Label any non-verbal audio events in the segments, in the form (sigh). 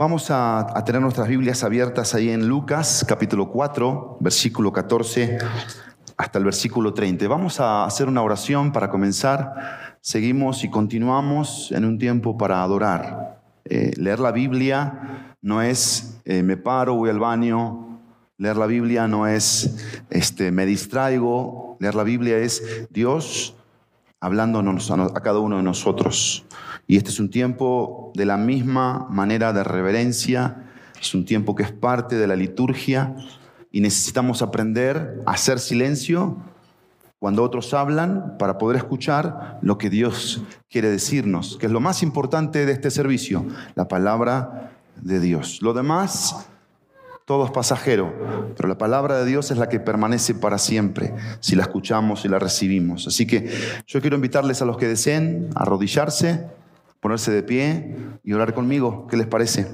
Vamos a, tener nuestras Biblias abiertas ahí en Lucas capítulo 4, versículo 14 hasta el versículo 30. Vamos a hacer una oración para comenzar. Seguimos y continuamos en un tiempo para adorar. Eh, leer la Biblia no es eh, me paro, voy al baño. Leer la Biblia no es este, me distraigo. Leer la Biblia es Dios hablándonos a, cada uno de nosotros. Y este es un tiempo de la misma manera de reverencia, es un tiempo que es parte de la liturgia y necesitamos aprender a hacer silencio cuando otros hablan para poder escuchar lo que Dios quiere decirnos, que es lo más importante de este servicio, la palabra de Dios. Lo demás, todo es pasajero, pero la palabra de Dios es la que permanece para siempre, si la escuchamos y la recibimos. Así que yo quiero invitarles a los que deseen arrodillarse ponerse de pie y orar conmigo. ¿Qué les parece?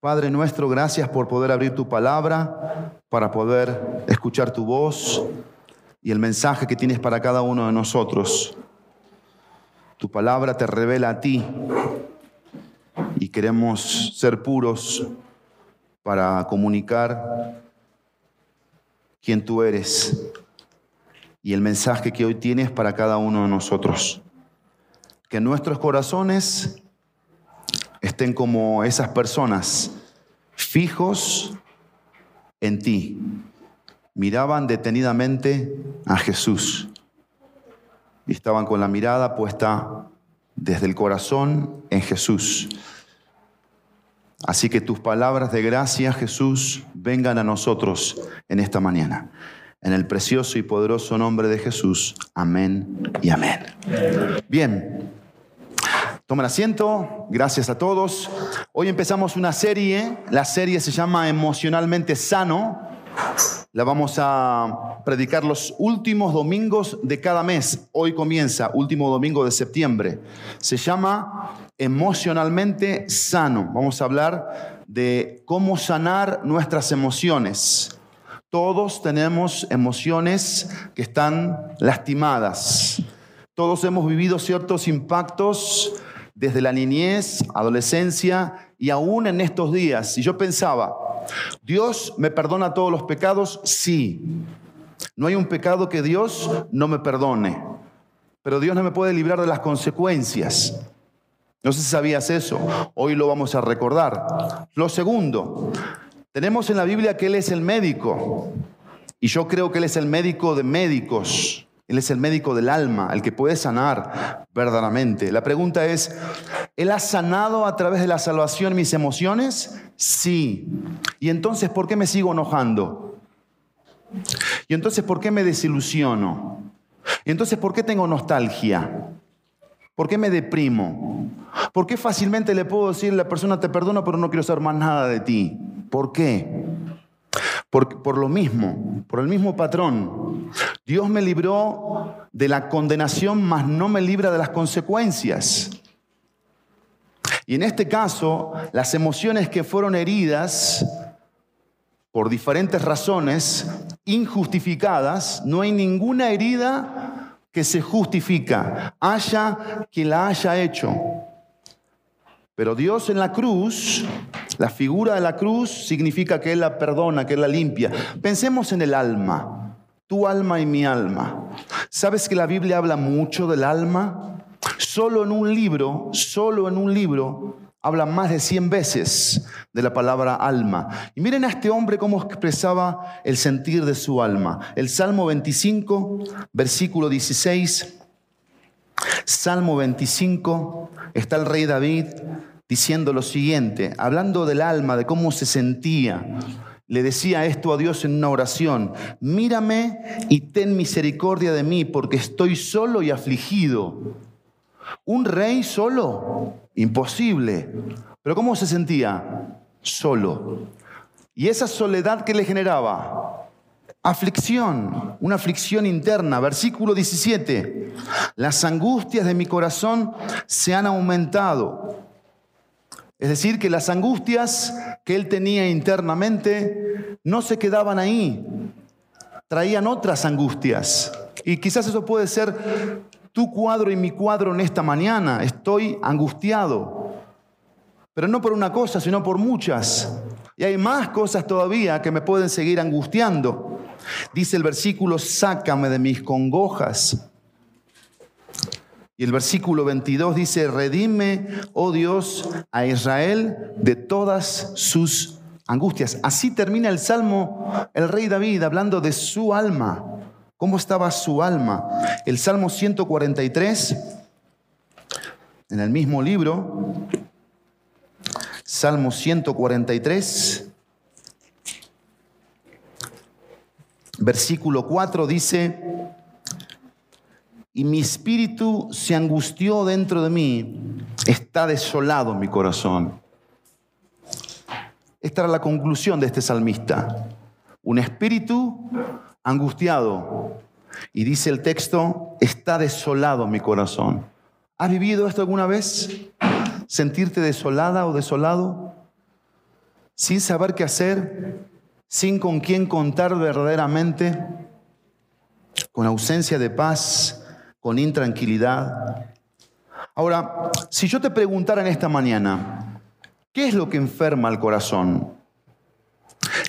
Padre nuestro, gracias por poder abrir tu palabra, para poder escuchar tu voz y el mensaje que tienes para cada uno de nosotros. Tu palabra te revela a ti y queremos ser puros para comunicar quién tú eres y el mensaje que hoy tienes para cada uno de nosotros. Que nuestros corazones estén como esas personas, fijos en ti. Miraban detenidamente a Jesús y estaban con la mirada puesta desde el corazón en Jesús. Así que tus palabras de gracia, Jesús, vengan a nosotros en esta mañana. En el precioso y poderoso nombre de Jesús. Amén y amén. Bien. Tomen asiento. Gracias a todos. Hoy empezamos una serie. La serie se llama Emocionalmente Sano. La vamos a predicar los últimos domingos de cada mes. Hoy comienza, último domingo de septiembre. Se llama Emocionalmente Sano. Vamos a hablar de cómo sanar nuestras emociones. Todos tenemos emociones que están lastimadas. Todos hemos vivido ciertos impactos desde la niñez, adolescencia y aún en estos días. Y yo pensaba, ¿Dios me perdona todos los pecados? Sí. No hay un pecado que Dios no me perdone. Pero Dios no me puede librar de las consecuencias. No sé si sabías eso. Hoy lo vamos a recordar. Lo segundo, tenemos en la Biblia que Él es el médico. Y yo creo que Él es el médico de médicos. Él es el médico del alma, el que puede sanar verdaderamente. La pregunta es, ¿Él ha sanado a través de la salvación mis emociones? Sí. ¿Y entonces por qué me sigo enojando? ¿Y entonces por qué me desilusiono? ¿Y entonces por qué tengo nostalgia? ¿Por qué me deprimo? ¿Por qué fácilmente le puedo decir a la persona te perdono pero no quiero saber más nada de ti? ¿Por qué? Por, por, lo mismo, por el mismo patrón. Dios me libró de la condenación, mas no me libra de las consecuencias. Y en este caso, las emociones que fueron heridas por diferentes razones, injustificadas, no hay ninguna herida que se justifica, haya quien la haya hecho. Pero Dios en la cruz, la figura de la cruz significa que Él la perdona, que Él la limpia. Pensemos en el alma, tu alma y mi alma. ¿Sabes que la Biblia habla mucho del alma? Solo en un libro, solo en un libro, habla más de 100 veces de la palabra alma. Y miren a este hombre cómo expresaba el sentir de su alma. El Salmo 25, versículo 16. Salmo 25, está el rey David diciendo lo siguiente, hablando del alma, de cómo se sentía. Le decía esto a Dios en una oración, mírame y ten misericordia de mí porque estoy solo y afligido. Un rey solo, imposible. Pero ¿cómo se sentía? Solo. ¿Y esa soledad que le generaba? Aflicción, una aflicción interna. Versículo 17. Las angustias de mi corazón se han aumentado. Es decir, que las angustias que él tenía internamente no se quedaban ahí, traían otras angustias. Y quizás eso puede ser tu cuadro y mi cuadro en esta mañana. Estoy angustiado, pero no por una cosa, sino por muchas. Y hay más cosas todavía que me pueden seguir angustiando. Dice el versículo, sácame de mis congojas. Y el versículo 22 dice, redime, oh Dios, a Israel de todas sus angustias. Así termina el salmo el rey David hablando de su alma. ¿Cómo estaba su alma? El Salmo 143, en el mismo libro, Salmo 143, versículo 4 dice, y mi espíritu se angustió dentro de mí, está desolado mi corazón. Esta era la conclusión de este salmista. Un espíritu angustiado. Y dice el texto, está desolado mi corazón. ¿Has vivido esto alguna vez? ¿Sentirte desolada o desolado? Sin saber qué hacer, sin con quién contar verdaderamente, con ausencia de paz, con intranquilidad. Ahora, si yo te preguntara en esta mañana, ¿qué es lo que enferma al corazón?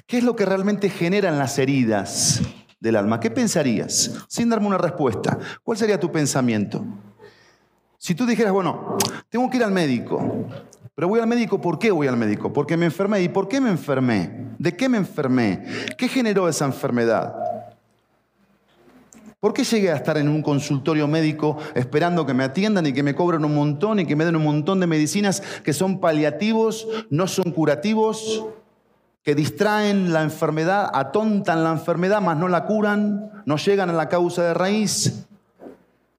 ¿Qué es lo que realmente generan las heridas del alma? ¿Qué pensarías? Sin darme una respuesta. ¿Cuál sería tu pensamiento? Si tú dijeras, bueno, tengo que ir al médico, pero voy al médico, ¿por qué voy al médico? Porque me enfermé. ¿Y por qué me enfermé? ¿De qué me enfermé? ¿Qué generó esa enfermedad? ¿Por qué llegué a estar en un consultorio médico esperando que me atiendan y que me cobren un montón y que me den un montón de medicinas que son paliativos, no son curativos, que distraen la enfermedad, atontan la enfermedad, mas no la curan, no llegan a la causa de raíz?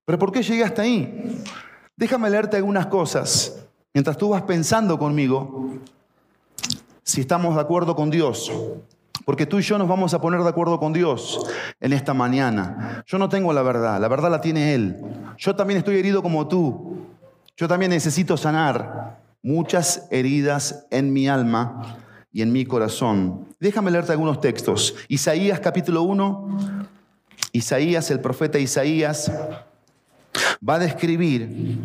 ¿Pero por qué llegué hasta ahí? Déjame leerte algunas cosas mientras tú vas pensando conmigo si estamos de acuerdo con Dios. Porque tú y yo nos vamos a poner de acuerdo con Dios en esta mañana. Yo no tengo la verdad, la verdad la tiene Él. Yo también estoy herido como tú. Yo también necesito sanar muchas heridas en mi alma y en mi corazón. Déjame leerte algunos textos. Isaías capítulo 1. Isaías, el profeta Isaías, va a describir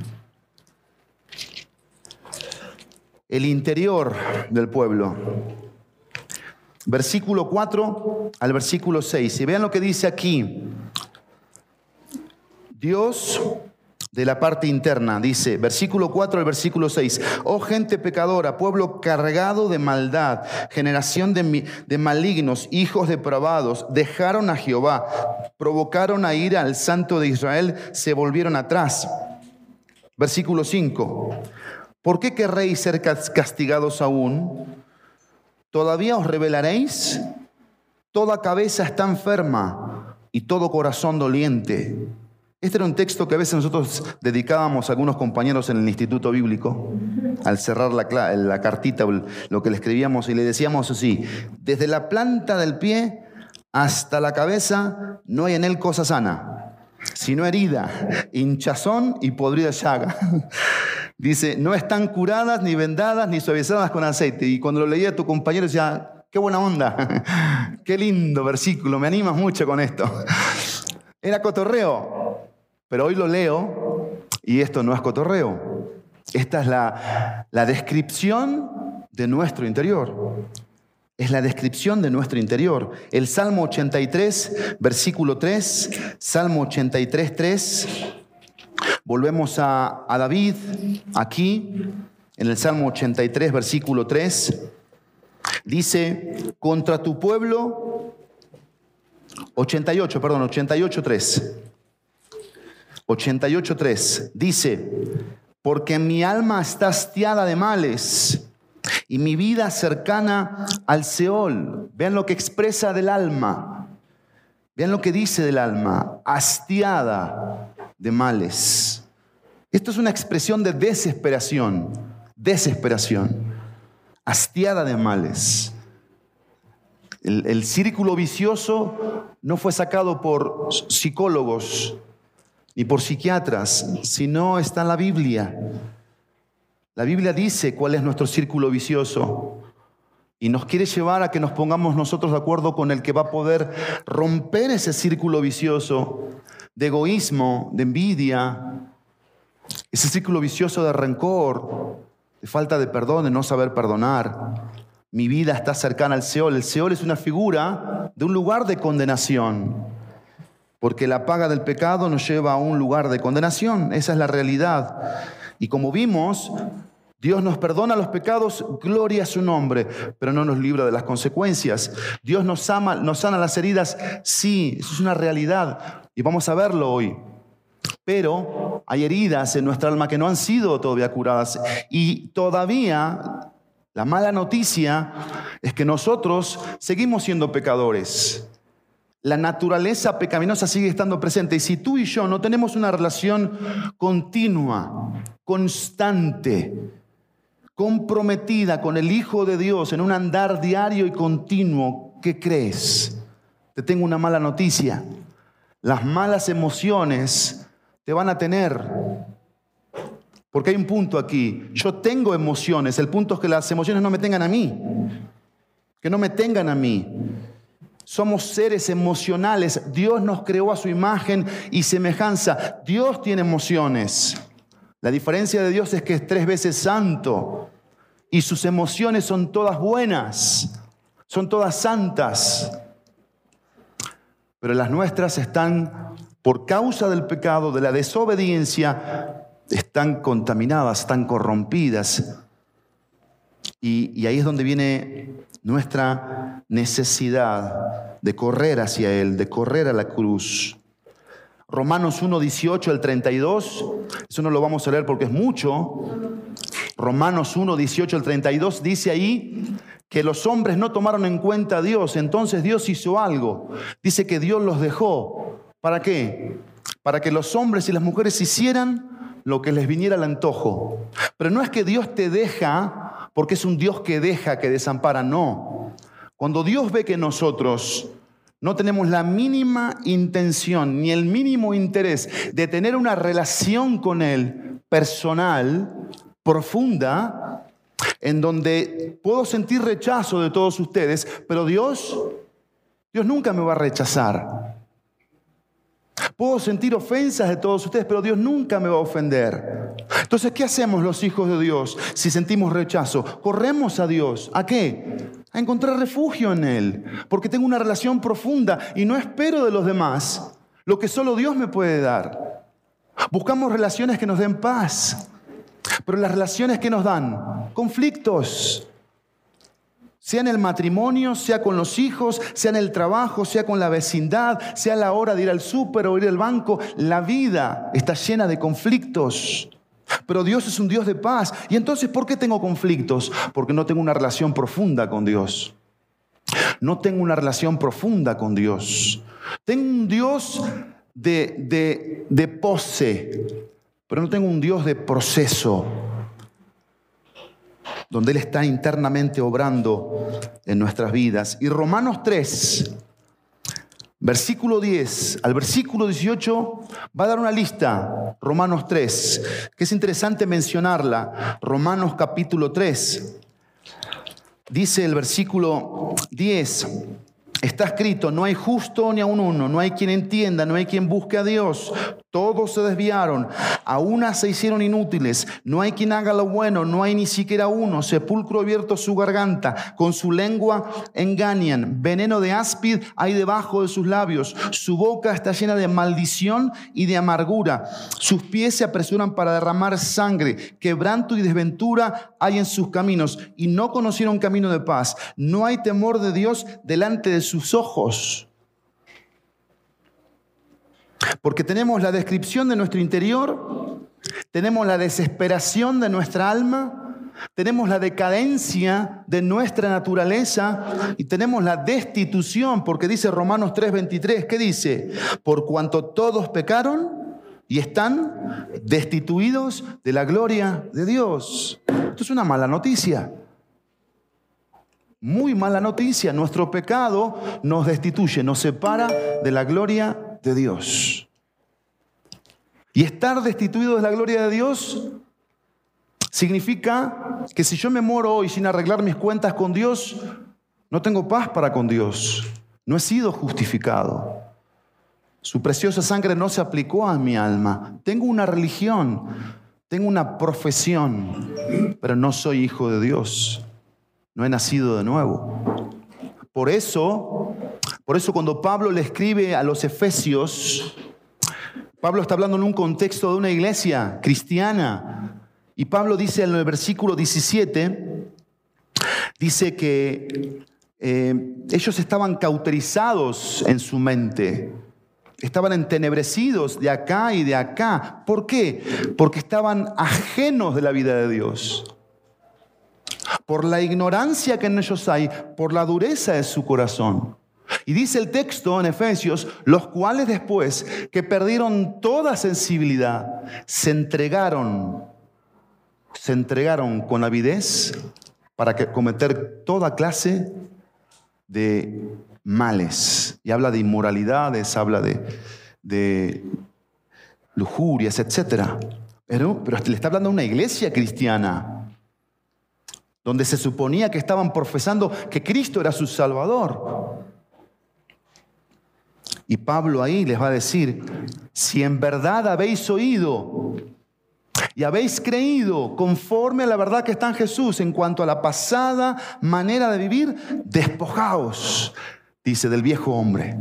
el interior del pueblo versículo 4 al versículo 6. Y vean lo que dice aquí. Dios de la parte interna, dice, versículo 4 al versículo 6, oh gente pecadora, pueblo cargado de maldad, generación de, de malignos, hijos depravados, dejaron a Jehová, provocaron a ir al santo de Israel, se volvieron atrás. Versículo 5, ¿por qué querréis ser castigados aún? ¿Todavía os revelaréis? Toda cabeza está enferma y todo corazón doliente. Este era un texto que a veces nosotros dedicábamos a algunos compañeros en el instituto bíblico, al cerrar la, la cartita, lo que le escribíamos y le decíamos así, desde la planta del pie hasta la cabeza no hay en él cosa sana, sino herida, hinchazón y podrida llaga. (laughs) Dice, no están curadas, ni vendadas, ni suavizadas con aceite. Y cuando lo leía tu compañero decía, qué buena onda, (laughs) qué lindo versículo, me animas mucho con esto. Era cotorreo, pero hoy lo leo y esto no es cotorreo. Esta es la, la descripción de nuestro interior. Es la descripción de nuestro interior. El Salmo 83, versículo 3, Salmo 83, 3 Volvemos a, David aquí, en el Salmo 83, versículo 3. Dice, contra tu pueblo, 88, perdón, 88, 3. 88, 3. Dice, porque mi alma está hastiada de males y mi vida cercana al Seol. Vean lo que expresa del alma. Vean lo que dice del alma, hastiada de males. Esto es una expresión de desesperación, desesperación, hastiada de males. El, el, círculo vicioso no fue sacado por psicólogos ni por psiquiatras, sino está en la Biblia. La Biblia dice cuál es nuestro círculo vicioso y nos quiere llevar a que nos pongamos nosotros de acuerdo con el que va a poder romper ese círculo vicioso de egoísmo, de envidia, ese círculo vicioso de rencor, de falta de perdón, de no saber perdonar. Mi vida está cercana al Seol. El Seol es una figura de un lugar de condenación, porque la paga del pecado nos lleva a un lugar de condenación. Esa es la realidad. Y como vimos, Dios nos perdona los pecados, gloria a su nombre, pero no nos libra de las consecuencias. Dios nos ama, nos sana las heridas, sí, eso es una realidad y vamos a verlo hoy. Pero hay heridas en nuestra alma que no han sido todavía curadas y todavía la mala noticia es que nosotros seguimos siendo pecadores. La naturaleza pecaminosa sigue estando presente y si tú y yo no tenemos una relación continua, constante, comprometida con el Hijo de Dios en un andar diario y continuo, ¿qué crees? Te tengo una mala noticia. Las malas emociones te van a tener. Porque hay un punto aquí. Yo tengo emociones. El punto es que las emociones no me tengan a mí. Que no me tengan a mí. Somos seres emocionales. Dios nos creó a su imagen y semejanza. Dios tiene emociones. La diferencia de Dios es que es tres veces santo y sus emociones son todas buenas, son todas santas. Pero las nuestras están, por causa del pecado, de la desobediencia, están contaminadas, están corrompidas. Y, y, ahí es donde viene nuestra necesidad de correr hacia Él, de correr a la cruz. Romanos 1, 18 al 32, eso no lo vamos a leer porque es mucho. Romanos 1, 18 al 32 dice ahí que los hombres no tomaron en cuenta a Dios, entonces Dios hizo algo. Dice que Dios los dejó. ¿Para qué? Para que los hombres y las mujeres hicieran lo que les viniera al antojo. Pero no es que Dios te deja porque es un Dios que deja, que desampara, no. Cuando Dios ve que nosotros no tenemos la mínima intención ni el mínimo interés de tener una relación con Él personal, profunda, en donde puedo sentir rechazo de todos ustedes, pero Dios, Dios nunca me va a rechazar. Puedo sentir ofensas de todos ustedes, pero Dios nunca me va a ofender. Entonces, ¿qué hacemos los hijos de Dios si sentimos rechazo? Corremos a Dios. ¿A qué? a encontrar refugio en Él, porque tengo una relación profunda y no espero de los demás lo que solo Dios me puede dar. Buscamos relaciones que nos den paz, pero las relaciones que nos dan conflictos, sea en el matrimonio, sea con los hijos, sea en el trabajo, sea con la vecindad, sea la hora de ir al súper o ir al banco, la vida está llena de conflictos. Pero Dios es un Dios de paz. ¿Y entonces por qué tengo conflictos? Porque no tengo una relación profunda con Dios. No tengo una relación profunda con Dios. Tengo un Dios de, de, de pose, pero no tengo un Dios de proceso, donde Él está internamente obrando en nuestras vidas. Y Romanos 3, Versículo 10 al versículo 18 va a dar una lista, Romanos 3, que es interesante mencionarla. Romanos capítulo 3. Dice el versículo 10, Está escrito, no hay justo ni a un uno, no hay quien entienda, no hay quien busque a Dios. Todos se desviaron, a una se hicieron inútiles, no hay quien haga lo bueno, no hay ni siquiera uno. Sepulcro abierto su garganta, con su lengua engañan. Veneno de áspid hay debajo de sus labios. Su boca está llena de maldición y de amargura. Sus pies se apresuran para derramar sangre. Quebranto y desventura hay en sus caminos y no conocieron camino de paz. No hay temor de Dios delante de sus ojos. Porque tenemos la descripción de nuestro interior, tenemos la desesperación de nuestra alma, tenemos la decadencia de nuestra naturaleza y tenemos la destitución, porque dice Romanos 3:23, ¿qué dice? Por cuanto todos pecaron y están destituidos de la gloria de Dios. Esto es una mala noticia. Muy mala noticia. Nuestro pecado nos destituye, nos separa de la gloria de Dios. Y estar destituido de la gloria de Dios Significa que si yo me muero hoy sin arreglar mis cuentas con Dios, no tengo paz para con Dios. No he sido justificado. Su preciosa sangre no se aplicó a mi alma. Tengo una religión, tengo una profesión, pero no soy hijo de Dios. No he nacido de nuevo. Por eso, por eso cuando Pablo le escribe a los efesios, Pablo está hablando en un contexto de una iglesia cristiana. Y Pablo dice en el versículo 17, dice que eh, ellos estaban cauterizados en su mente Estaban entenebrecidos de acá y de acá. ¿Por qué? Porque estaban ajenos de la vida de Dios. Por la ignorancia que en ellos hay, por la dureza de su corazón. Y dice el texto en Efesios, los cuales después que perdieron toda sensibilidad, se entregaron, se entregaron con avidez para cometer toda clase de males. Y habla de inmoralidades, habla de, lujurias, etc. Pero, pero le está hablando a una iglesia cristiana, donde se suponía que estaban profesando que Cristo era su Salvador. Y Pablo ahí les va a decir, si en verdad habéis oído y habéis creído conforme a la verdad que está en Jesús en cuanto a la pasada manera de vivir, despojaos dice, del viejo hombre,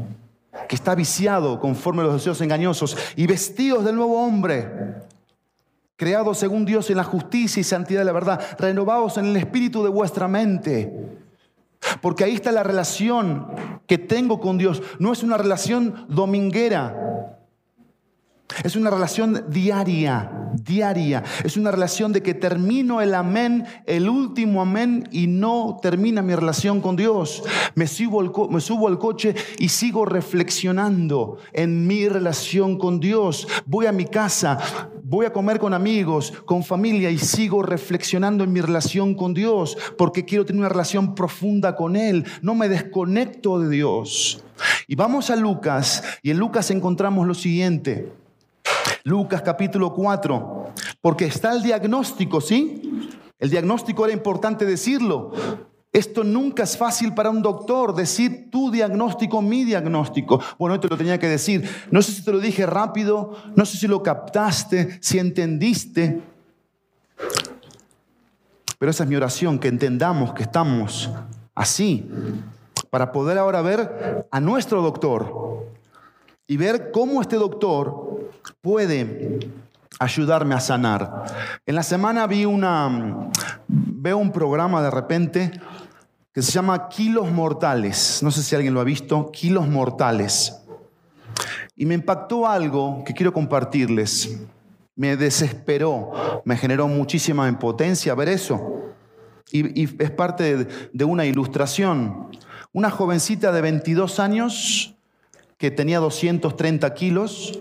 que está viciado conforme a los deseos engañosos, y vestidos del nuevo hombre, creado según Dios en la justicia y santidad de la verdad, renovados en el espíritu de vuestra mente. Porque ahí está la relación que tengo con Dios. No es una relación dominguera, es una relación diaria, diaria. Es una relación de que termino el amén, el último amén, y no termina mi relación con Dios. Me subo, al, me subo al coche y sigo reflexionando en mi relación con Dios. Voy a mi casa, voy a comer con amigos, con familia, y sigo reflexionando en mi relación con Dios, porque quiero tener una relación profunda con Él. No me desconecto de Dios. Y vamos a Lucas, y en Lucas encontramos lo siguiente. Lucas capítulo 4, porque está el diagnóstico, ¿sí? El diagnóstico era importante decirlo. Esto nunca es fácil para un doctor decir tu diagnóstico, mi diagnóstico. Bueno, esto lo tenía que decir. No sé si te lo dije rápido, no sé si lo captaste, si entendiste. Pero esa es mi oración, que entendamos que estamos así, para poder ahora ver a nuestro doctor y ver cómo este doctor puede ayudarme a sanar. En la semana vi una, veo un programa de repente que se llama Kilos Mortales. No sé si alguien lo ha visto, Kilos Mortales. Y me impactó algo que quiero compartirles. Me desesperó, me generó muchísima impotencia ver eso. Y, es parte de, de una ilustración. Una jovencita de 22 años que tenía 230 kilos,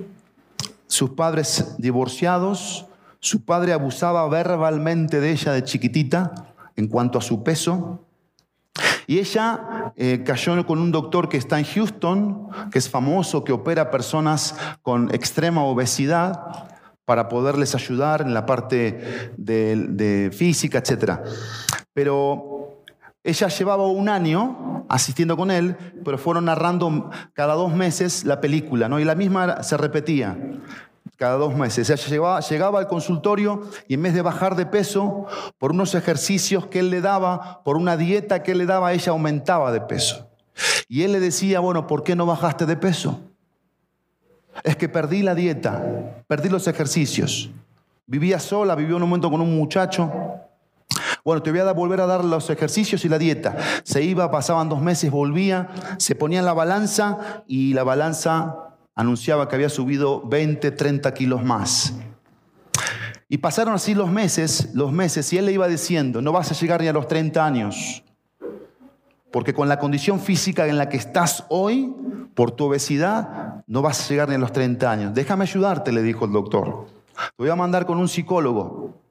sus padres divorciados, su padre abusaba verbalmente de ella de chiquitita en cuanto a su peso. Y ella eh, cayó con un doctor que está en Houston, que es famoso, que opera personas con extrema obesidad para poderles ayudar en la parte de, de física, etc. Pero ella llevaba un año asistiendo con él, pero fueron narrando cada dos meses la película, ¿no? Y la misma se repetía cada dos meses. Llegaba, llegaba, al consultorio y en vez de bajar de peso, por unos ejercicios que él le daba, por una dieta que él le daba, ella aumentaba de peso. Y él le decía, bueno, ¿por qué no bajaste de peso? Es que perdí la dieta, perdí los ejercicios. Vivía sola, en un momento con un muchacho. Bueno, te voy a volver a dar los ejercicios y la dieta. Se iba, pasaban dos meses, volvía, se ponía en la balanza y la balanza anunciaba que había subido 20, 30 kilos más. Y pasaron así los meses, los meses, y él le iba diciendo, no vas a llegar ni a los 30 años, porque con la condición física en la que estás hoy, por tu obesidad, no vas a llegar ni a los 30 años. Déjame ayudarte, le dijo el doctor. Te voy a mandar con un psicólogo.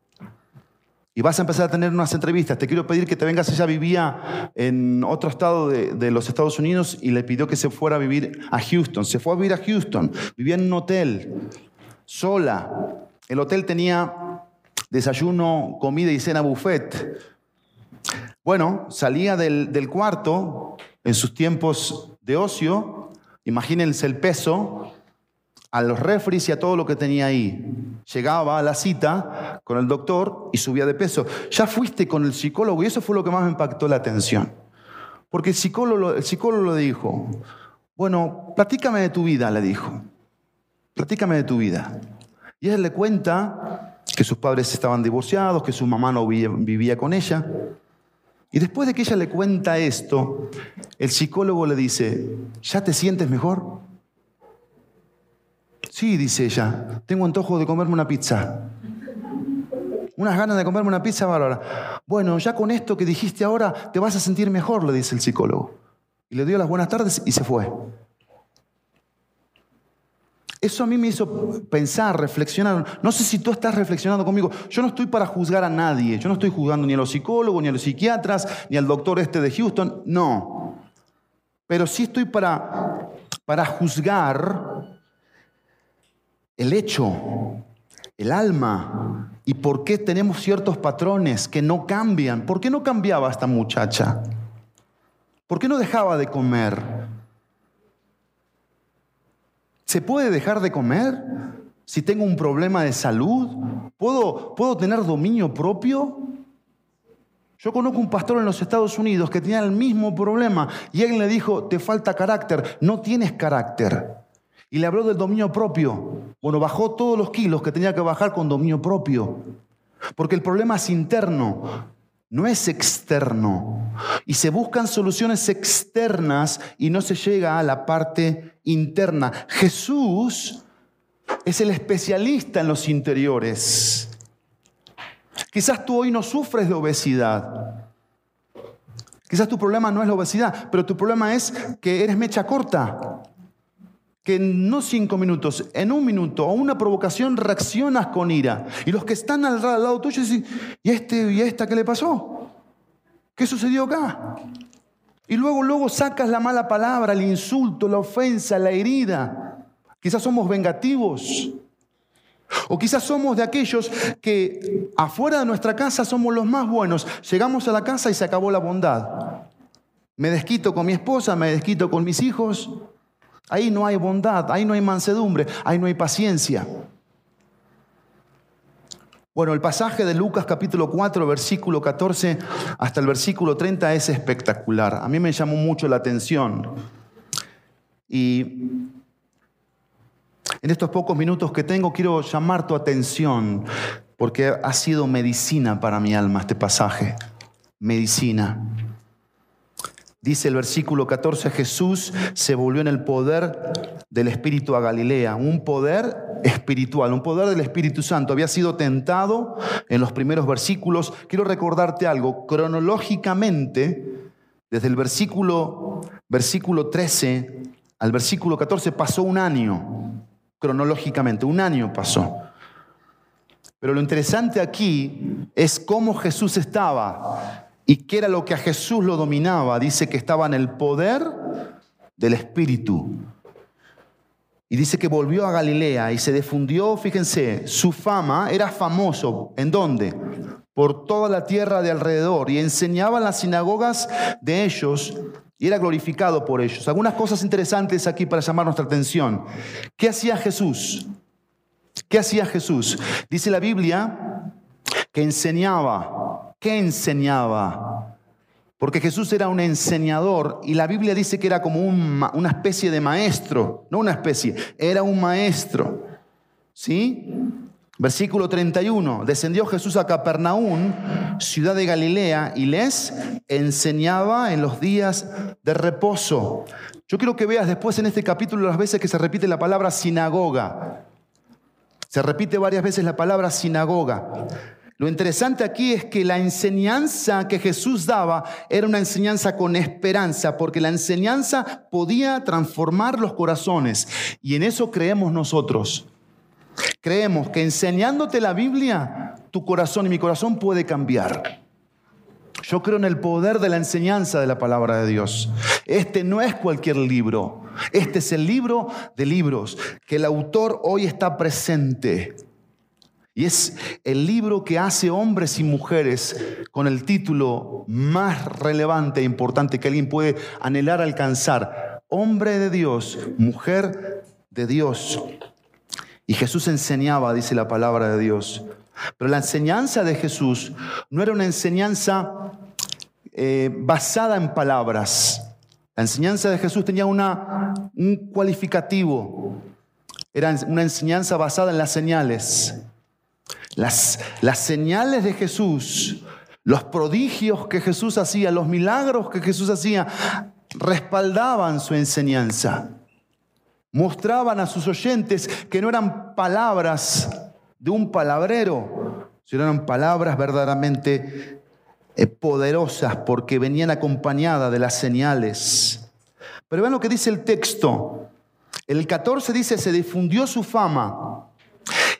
Y vas a empezar a tener unas entrevistas. Te quiero pedir que te vengas. Ella vivía en otro estado de, los Estados Unidos y le pidió que se fuera a vivir a Houston. Se fue a vivir a Houston. Vivía en un hotel, sola. El hotel tenía desayuno, comida y cena buffet. Bueno, salía del, del cuarto en sus tiempos de ocio, imagínense el peso, a los refris y a todo lo que tenía ahí. Llegaba a la cita con el doctor y subía de peso. Ya fuiste con el psicólogo y eso fue lo que más me impactó la atención. Porque el psicólogo, el psicólogo le dijo, bueno, platícame de tu vida, le dijo. Platícame de tu vida. Y él le cuenta que sus padres estaban divorciados, que su mamá no vivía con ella. Y después de que ella le cuenta esto, el psicólogo le dice, ¿ya te sientes mejor? Sí, dice ella, tengo antojo de comerme una pizza. Unas ganas de comerme una pizza bárbara. Bueno, ya con esto que dijiste ahora te vas a sentir mejor, le dice el psicólogo. Y le dio las buenas tardes y se fue. Eso a mí me hizo pensar, reflexionar. No sé si tú estás reflexionando conmigo. Yo no estoy para juzgar a nadie. Yo no estoy juzgando ni a los psicólogos, ni a los psiquiatras, ni al doctor este de Houston. No. Pero sí estoy para, para juzgar el hecho, el alma y por qué tenemos ciertos patrones que no cambian. ¿Por qué no cambiaba esta muchacha? ¿Por qué no dejaba de comer? ¿Se puede dejar de comer si tengo un problema de salud? ¿Puedo, ¿Puedo tener dominio propio? Yo conozco un pastor en los Estados Unidos que tenía el mismo problema y él le dijo, te falta carácter, no tienes carácter. Y le habló del dominio propio. Bueno, bajó todos los kilos que tenía que bajar con dominio propio. Porque el problema es interno, no es externo. Y se buscan soluciones externas y no se llega a la parte interna. Jesús es el especialista en los interiores. Quizás tú hoy no sufres de obesidad. Quizás tu problema no es la obesidad, pero tu problema es que eres mecha corta que no cinco minutos, en un minuto o una provocación reaccionas con ira. Y los que están al lado tuyo dicen, ¿y este y esta qué le pasó? ¿Qué sucedió acá? Y luego, luego sacas la mala palabra, el insulto, la ofensa, la herida. Quizás somos vengativos. O quizás somos de aquellos que afuera de nuestra casa somos los más buenos. Llegamos a la casa y se acabó la bondad. Me desquito con mi esposa, me desquito con mis hijos, Ahí no hay bondad, ahí no hay mansedumbre, ahí no hay paciencia. Bueno, el pasaje de Lucas capítulo 4, versículo 14 hasta el versículo 30 es espectacular. A mí me llamó mucho la atención. Y en estos pocos minutos que tengo quiero llamar tu atención porque ha sido medicina para mi alma este pasaje. Medicina. Dice el versículo 14, Jesús se volvió en el poder del Espíritu a Galilea, un poder espiritual, un poder del Espíritu Santo. Había sido tentado en los primeros versículos. Quiero recordarte algo, cronológicamente, desde el versículo, versículo 13 al versículo 14 pasó un año, cronológicamente, un año pasó. Pero lo interesante aquí es cómo Jesús estaba ¿Y qué era lo que a Jesús lo dominaba? Dice que estaba en el poder del Espíritu. Y dice que volvió a Galilea y se difundió, fíjense, su fama era famoso. ¿En dónde? Por toda la tierra de alrededor. Y enseñaba en las sinagogas de ellos y era glorificado por ellos. Algunas cosas interesantes aquí para llamar nuestra atención. ¿Qué hacía Jesús? ¿Qué hacía Jesús? Dice la Biblia que enseñaba ¿Qué enseñaba? Porque Jesús era un enseñador y la Biblia dice que era como una especie de maestro, no una especie, era un maestro. ¿Sí? Versículo 31, descendió Jesús a Capernaum, ciudad de Galilea, y les enseñaba en los días de reposo. Yo quiero que veas después en este capítulo las veces que se repite la palabra sinagoga. Se repite varias veces la palabra sinagoga. Lo interesante aquí es que la enseñanza que Jesús daba era una enseñanza con esperanza, porque la enseñanza podía transformar los corazones. Y en eso creemos nosotros. Creemos que enseñándote la Biblia, tu corazón y mi corazón puede cambiar. Yo creo en el poder de la enseñanza de la palabra de Dios. Este no es cualquier libro. Este es el libro de libros que el autor hoy está presente Y es el libro que hace hombres y mujeres con el título más relevante e importante que alguien puede anhelar alcanzar. Hombre de Dios, mujer de Dios. Y Jesús enseñaba, dice la palabra de Dios. Pero la enseñanza de Jesús no era una enseñanza eh, basada en palabras. La enseñanza de Jesús tenía una, un cualificativo. Era una enseñanza basada en las señales. Las, las señales de Jesús, los prodigios que Jesús hacía, los milagros que Jesús hacía, respaldaban su enseñanza. Mostraban a sus oyentes que no eran palabras de un palabrero, sino eran palabras verdaderamente eh, poderosas porque venían acompañadas de las señales. Pero vean lo que dice el texto. El 14 dice, se difundió su fama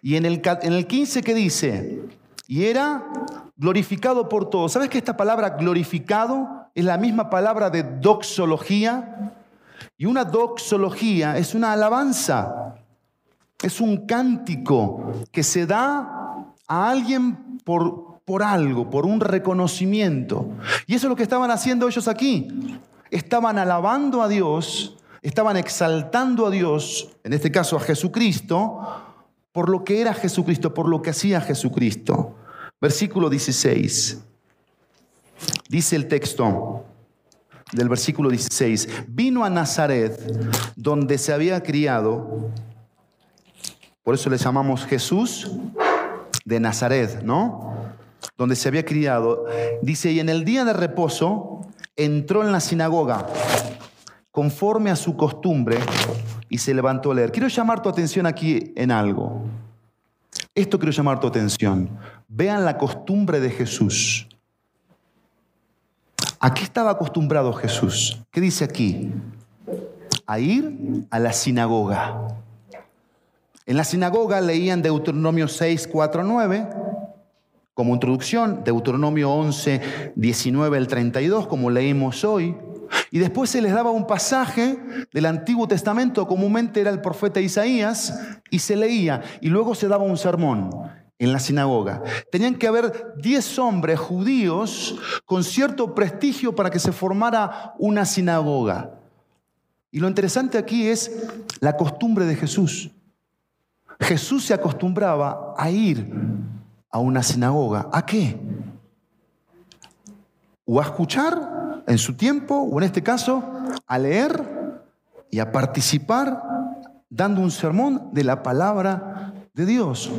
y en el, en el 15 que dice, y era glorificado por todos. ¿Sabes que esta palabra glorificado es la misma palabra de doxología? Y una doxología es una alabanza, es un cántico que se da a alguien por, por algo, por un reconocimiento. Y eso es lo que estaban haciendo ellos aquí. Estaban alabando a Dios, estaban exaltando a Dios, en este caso a Jesucristo, por lo que era Jesucristo, por lo que hacía Jesucristo. Versículo 16. Dice el texto del versículo 16, vino a Nazaret, donde se había criado, por eso le llamamos Jesús de Nazaret, ¿no? Donde se había criado. Dice, y en el día de reposo entró en la sinagoga, conforme a su costumbre, y se levantó a leer. Quiero llamar tu atención aquí en algo. Esto quiero llamar tu atención. Vean la costumbre de Jesús. ¿A qué estaba acostumbrado Jesús? ¿Qué dice aquí? A ir a la sinagoga. En la sinagoga leían Deuteronomio 6, 4, 9 como introducción, Deuteronomio 11, 19 al 32, como leímos hoy. Y después se les daba un pasaje del Antiguo Testamento, comúnmente era el profeta Isaías, y se leía, y luego se daba un sermón en la sinagoga. Tenían que haber 10 hombres judíos con cierto prestigio para que se formara una sinagoga. Y lo interesante aquí es la costumbre de Jesús. Jesús se acostumbraba a ir a una sinagoga. ¿A qué? O a escuchar en su tiempo, o en este caso, a leer y a participar dando un sermón de la palabra de Dios.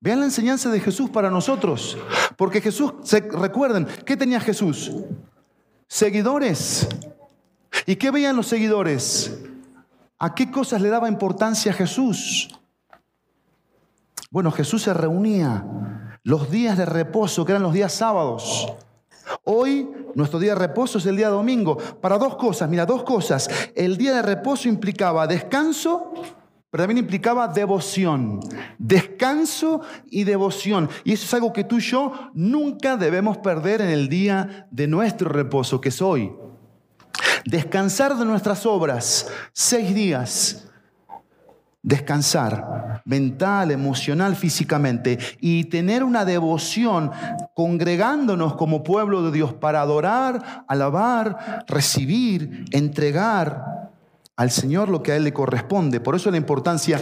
Vean la enseñanza de Jesús para nosotros, porque Jesús, se, recuerden, ¿qué tenía Jesús? Seguidores. ¿Y qué veían los seguidores? ¿A qué cosas le daba importancia Jesús? Bueno, Jesús se reunía los días de reposo, que eran los días sábados. Hoy nuestro día de reposo es el día domingo. Para dos cosas, mira, dos cosas. El día de reposo implicaba descanso, pero también implicaba devoción. Descanso y devoción. Y eso es algo que tú y yo nunca debemos perder en el día de nuestro reposo, que es hoy. Descansar de nuestras obras, seis días descansar mental, emocional, físicamente y tener una devoción congregándonos como pueblo de Dios para adorar, alabar, recibir, entregar al Señor lo que a Él le corresponde. Por eso la importancia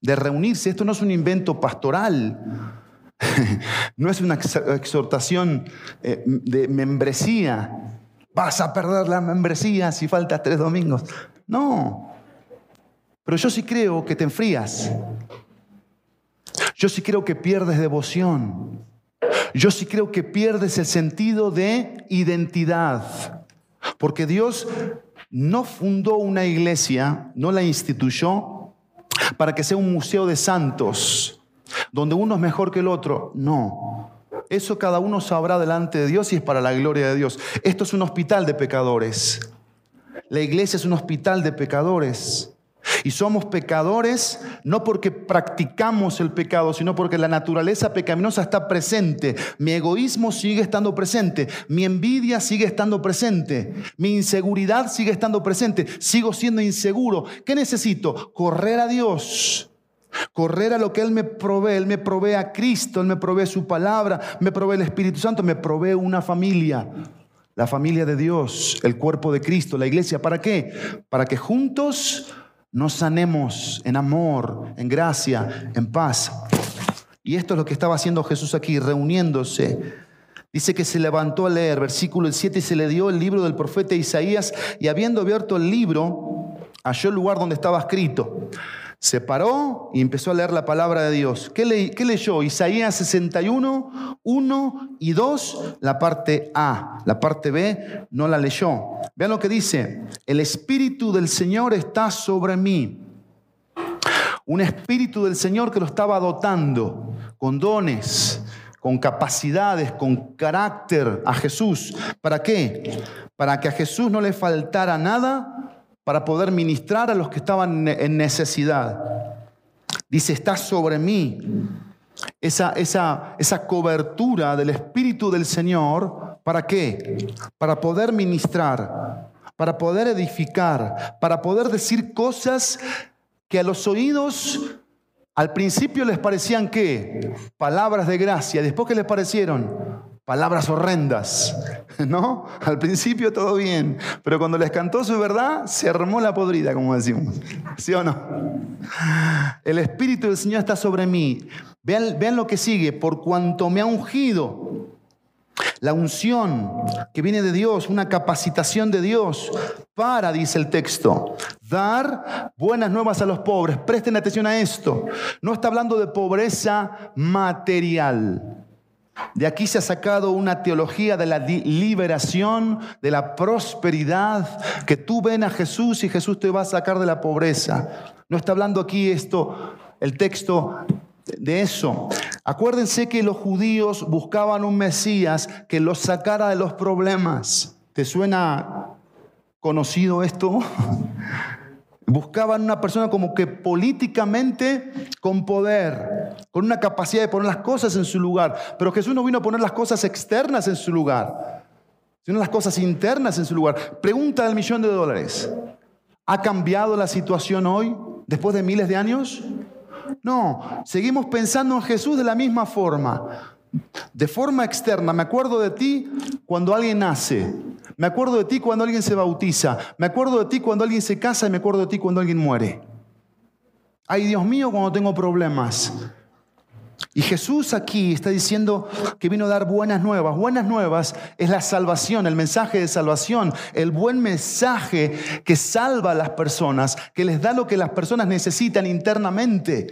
de reunirse. Esto no es un invento pastoral. (laughs) No es una exhortación eh, de membresía. Vas a perder la membresía si faltas tres domingos. No, pero yo sí creo que te enfrías. Yo sí creo que pierdes devoción. Yo sí creo que pierdes el sentido de identidad. Porque Dios no fundó una iglesia, no la instituyó para que sea un museo de santos, donde uno es mejor que el otro. No. Eso cada uno sabrá delante de Dios y es para la gloria de Dios. Esto es un hospital de pecadores. La iglesia es un hospital de pecadores. Y somos pecadores no porque practicamos el pecado, sino porque la naturaleza pecaminosa está presente. Mi egoísmo sigue estando presente. Mi envidia sigue estando presente. Mi inseguridad sigue estando presente. Sigo siendo inseguro. ¿Qué necesito? Correr a Dios. Correr a lo que Él me provee. Él me provee a Cristo, Él me provee su palabra, me provee el Espíritu Santo, me provee una familia. La familia de Dios, el cuerpo de Cristo, la iglesia. ¿Para qué? Para que juntos nos sanemos en amor, en gracia, en paz. Y esto es lo que estaba haciendo Jesús aquí, reuniéndose. Dice que se levantó a leer, versículo 7, y se le dio el libro del profeta Isaías, y habiendo abierto el libro, halló el lugar donde estaba escrito. Se paró y empezó a leer la palabra de Dios. ¿Qué, leyó? Isaías 61, 1 y 2, la parte A. La parte B no la leyó. Vean lo que dice. El Espíritu del Señor está sobre mí. Un Espíritu del Señor que lo estaba dotando con dones, con capacidades, con carácter a Jesús. ¿Para qué? Para que a Jesús no le faltara nada para poder ministrar a los que estaban en necesidad. Dice, está sobre mí esa, esa, esa cobertura del Espíritu del Señor. ¿Para qué? Para poder ministrar, para poder edificar, para poder decir cosas que a los oídos al principio les parecían qué? Palabras de gracia. Después que les parecieron palabras horrendas, (laughs) ¿no? Al principio todo bien, pero cuando les cantó su verdad, se armó la podrida, como decimos. ¿Sí o no? El Espíritu del Señor está sobre mí. Vean, lo que sigue, por cuanto me ha ungido. La unción que viene de Dios, una capacitación de Dios para, dice el texto, dar buenas nuevas a los pobres. Presten atención a esto. No está hablando de pobreza material. De aquí se ha sacado una teología de la liberación, de la prosperidad, que tú ven a Jesús y Jesús te va a sacar de la pobreza. No está hablando aquí esto, el texto de eso. Acuérdense que los judíos buscaban un Mesías que los sacara de los problemas. ¿Te suena conocido esto? (laughs) Buscaban una persona como que políticamente con poder, con una capacidad de poner las cosas en su lugar. Pero Jesús no vino a poner las cosas externas en su lugar, sino las cosas internas en su lugar. Pregunta del millón de dólares. ¿Ha cambiado la situación hoy, después de miles de años? No, seguimos pensando en Jesús de la misma forma. De forma externa, me acuerdo de ti cuando alguien nace. Me acuerdo de ti cuando alguien se bautiza. Me acuerdo de ti cuando alguien se casa y me acuerdo de ti cuando alguien muere. Ay, Dios mío, cuando tengo problemas. Y Jesús aquí está diciendo que vino a dar buenas nuevas. Buenas nuevas es la salvación, el mensaje de salvación, el buen mensaje que salva a las personas, que les da lo que las personas necesitan internamente.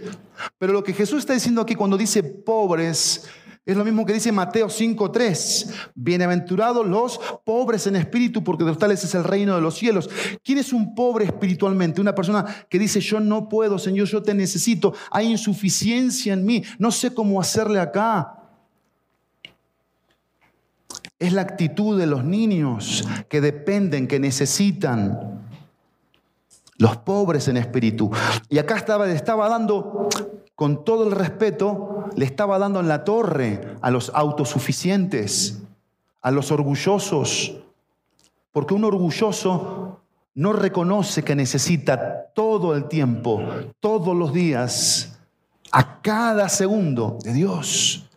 Pero lo que Jesús está diciendo aquí cuando dice pobres, es lo mismo que dice Mateo 5.3. Bienaventurados los pobres en espíritu, porque de los tales es el reino de los cielos. ¿Quién es un pobre espiritualmente? Una persona que dice, yo no puedo, Señor, yo te necesito. Hay insuficiencia en mí. No sé cómo hacerle acá. Es la actitud de los niños que dependen, que necesitan. Los pobres en espíritu. Y acá estaba, estaba dando con todo el respeto, le estaba dando en la torre a los autosuficientes, a los orgullosos, porque un orgulloso no reconoce que necesita todo el tiempo, todos los días, a cada segundo de Dios.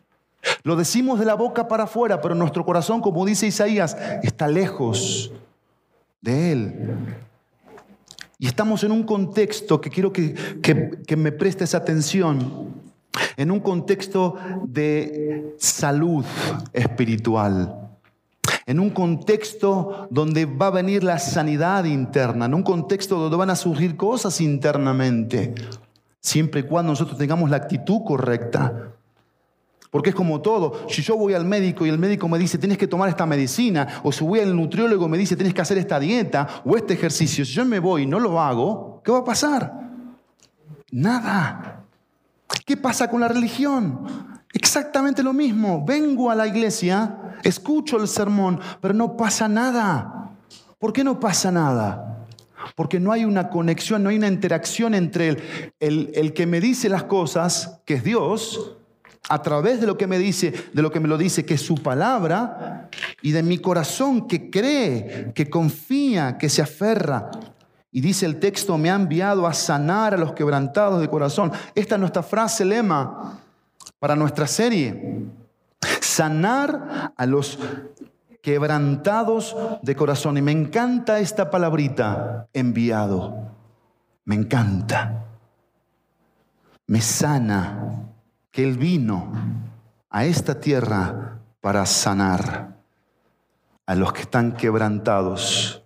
Lo decimos de la boca para afuera, pero nuestro corazón, como dice Isaías, está lejos de Él. Y estamos en un contexto que quiero que, que, me prestes atención, en un contexto de salud espiritual, en un contexto donde va a venir la sanidad interna, en un contexto donde van a surgir cosas internamente, siempre y cuando nosotros tengamos la actitud correcta. Porque es como todo. Si yo voy al médico y el médico me dice, tienes que tomar esta medicina, o si voy al nutriólogo y me dice, tienes que hacer esta dieta o este ejercicio, si yo me voy y no lo hago, ¿qué va a pasar? Nada. ¿Qué pasa con la religión? Exactamente lo mismo. Vengo a la iglesia, escucho el sermón, pero no pasa nada. ¿Por qué no pasa nada? Porque no hay una conexión, no hay una interacción entre el, el, el que me dice las cosas, que es Dios, a través de lo que me dice, de lo que me lo dice, que es su palabra, y de mi corazón que cree, que confía, que se aferra. Y dice el texto, me ha enviado a sanar a los quebrantados de corazón. Esta es nuestra frase lema para nuestra serie. Sanar a los quebrantados de corazón. Y me encanta esta palabrita, enviado. Me encanta. Me sana que Él vino a esta tierra para sanar a los que están quebrantados.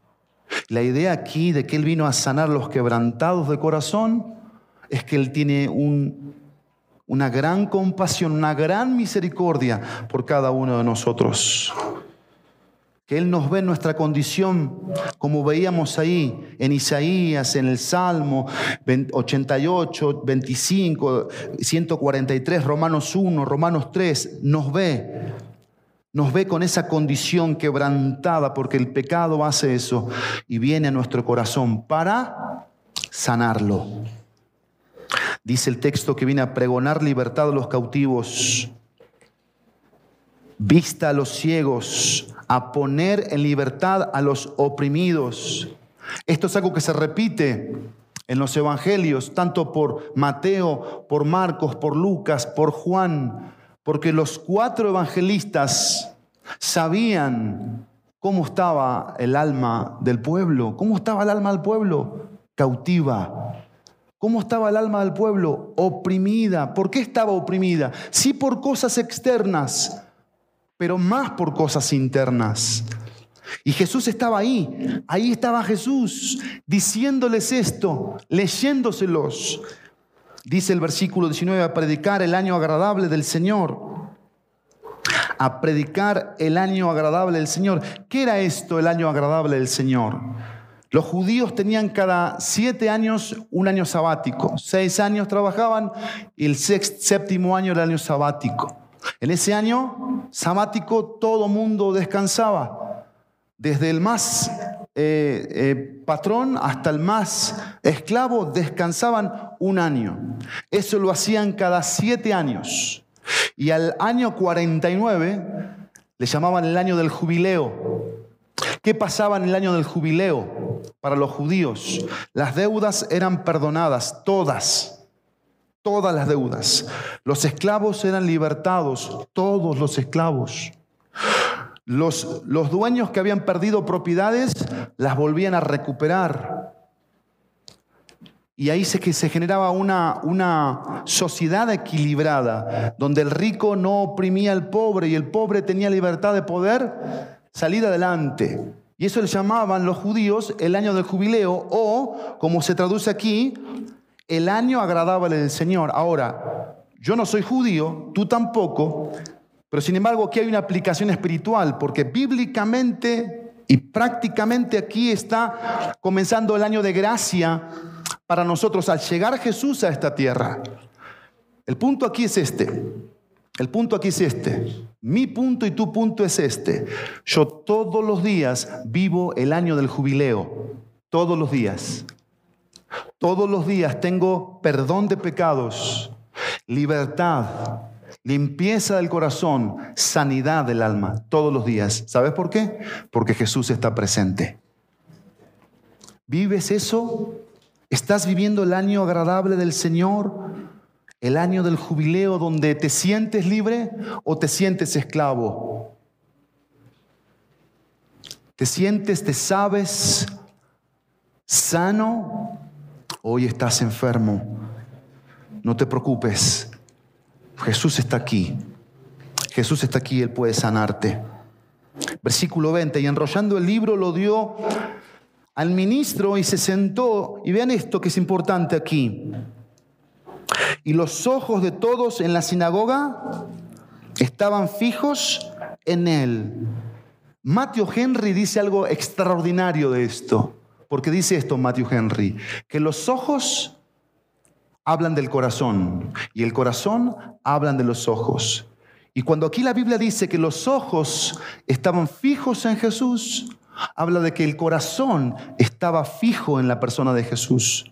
La idea aquí de que Él vino a sanar los quebrantados de corazón es que Él tiene un, una gran compasión, una gran misericordia por cada uno de nosotros. Él nos ve en nuestra condición, como veíamos ahí en Isaías, en el Salmo 88, 25, 143, Romanos 1, Romanos 3, nos ve. Nos ve con esa condición quebrantada porque el pecado hace eso y viene a nuestro corazón para sanarlo. Dice el texto que viene a pregonar libertad a los cautivos, vista a los ciegos, a poner en libertad a los oprimidos. Esto es algo que se repite en los evangelios, tanto por Mateo, por Marcos, por Lucas, por Juan, porque los cuatro evangelistas sabían cómo estaba el alma del pueblo, cómo estaba el alma del pueblo, cautiva, ¿Cómo estaba el alma del pueblo? Oprimida. ¿Por qué estaba oprimida? Sí por cosas externas, pero más por cosas internas. Y Jesús estaba ahí, ahí estaba Jesús diciéndoles esto, leyéndoselos. Dice el versículo 19, a predicar el año agradable del Señor. A predicar el año agradable del Señor. ¿Qué era esto, el año agradable del Señor? Los judíos tenían cada siete años un año sabático. Seis años trabajaban y el séptimo año era el año sabático. En ese año sabático todo mundo descansaba. Desde el más eh, eh, patrón hasta el más esclavo descansaban un año. Eso lo hacían cada siete años. Y al año 49 le llamaban el año del jubileo. ¿Qué pasaba en el año del jubileo para los judíos? Las deudas eran perdonadas, todas, todas las deudas. Los esclavos eran libertados, todos los esclavos. Los, los dueños que habían perdido propiedades las volvían a recuperar. Y ahí se, se generaba una, una sociedad equilibrada, donde el rico no oprimía al pobre y el pobre tenía libertad de poder salir adelante. Y eso le llamaban los judíos el año del jubileo o, como se traduce aquí, el año agradable del Señor. Ahora, yo no soy judío, tú tampoco, pero sin embargo aquí hay una aplicación espiritual, porque bíblicamente y prácticamente aquí está comenzando el año de gracia para nosotros al llegar Jesús a esta tierra. El punto aquí es este. El punto aquí es este. Mi punto y tu punto es este. Yo todos los días vivo el año del jubileo. Todos los días. Todos los días tengo perdón de pecados, libertad, limpieza del corazón, sanidad del alma. Todos los días. ¿Sabes por qué? Porque Jesús está presente. ¿Vives eso? ¿Estás viviendo el año agradable del Señor? el año del jubileo donde te sientes libre o te sientes esclavo. ¿Te sientes, te sabes sano? Hoy estás enfermo. No te preocupes. Jesús está aquí. Jesús está aquí, Él puede sanarte. Versículo 20, y enrollando el libro lo dio al ministro y se sentó. Y vean esto que es importante aquí. Y los ojos de todos en la sinagoga estaban fijos en él. Matthew Henry dice algo extraordinario de esto. Porque dice esto Matthew Henry, que los ojos hablan del corazón y el corazón hablan de los ojos. Y cuando aquí la Biblia dice que los ojos estaban fijos en Jesús, habla de que el corazón estaba fijo en la persona de Jesús.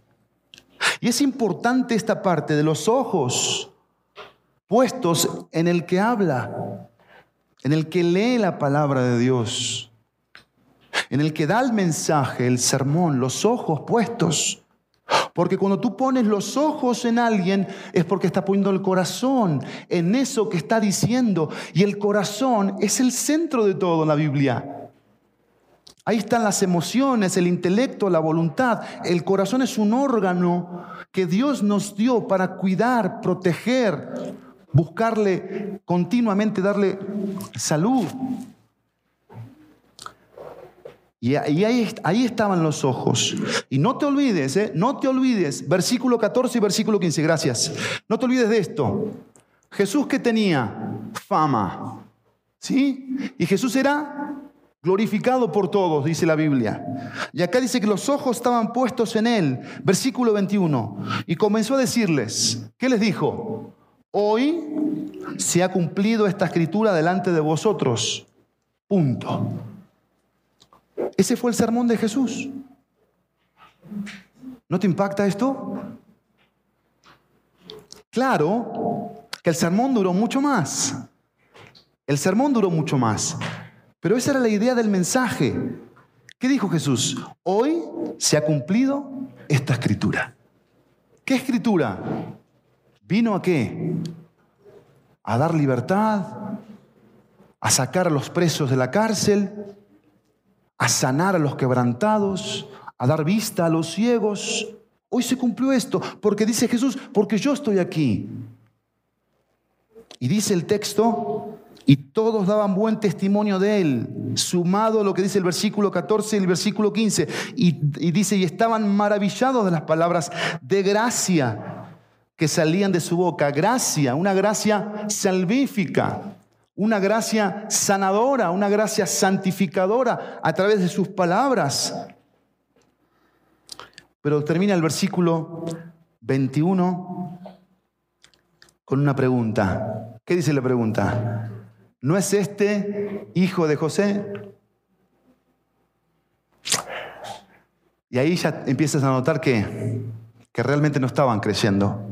Y es importante esta parte de los ojos puestos en el que habla, en el que lee la palabra de Dios. En el que da el mensaje, el sermón, los ojos puestos. Porque cuando tú pones los ojos en alguien es porque está poniendo el corazón en eso que está diciendo. Y el corazón es el centro de todo en la Biblia. Ahí están las emociones, el intelecto, la voluntad. El corazón es un órgano que Dios nos dio para cuidar, proteger, buscarle continuamente, darle salud. Y ahí, ahí, estaban los ojos. Y no te olvides, ¿eh? no te olvides, versículo 14 y versículo 15, gracias. No te olvides de esto. Jesús que tenía fama, ¿sí? Y Jesús era glorificado por todos, dice la Biblia. Y acá dice que los ojos estaban puestos en él, versículo 21. Y comenzó a decirles, ¿qué les dijo? Hoy se ha cumplido esta escritura delante de vosotros. Punto. Ese fue el sermón de Jesús. ¿No te impacta esto? Claro que el sermón duró mucho más. El sermón duró mucho más. Pero esa era la idea del mensaje. ¿Qué dijo Jesús? Hoy se ha cumplido esta escritura. ¿Qué escritura? ¿Vino a qué? A dar libertad, a sacar a los presos de la cárcel, a sanar a los quebrantados, a dar vista a los ciegos. Hoy se cumplió esto, porque dice Jesús, porque yo estoy aquí. Y dice el texto, y todos daban buen testimonio de él, sumado a lo que dice el versículo 14 y el versículo 15. Y, y, dice, y estaban maravillados de las palabras de gracia que salían de su boca. Gracia, una gracia salvífica una gracia sanadora, una gracia santificadora a través de sus palabras. Pero termina el versículo 21 con una pregunta. ¿Qué dice la pregunta? ¿No es este hijo de José? Y ahí ya empiezas a notar que, que realmente no estaban creyendo.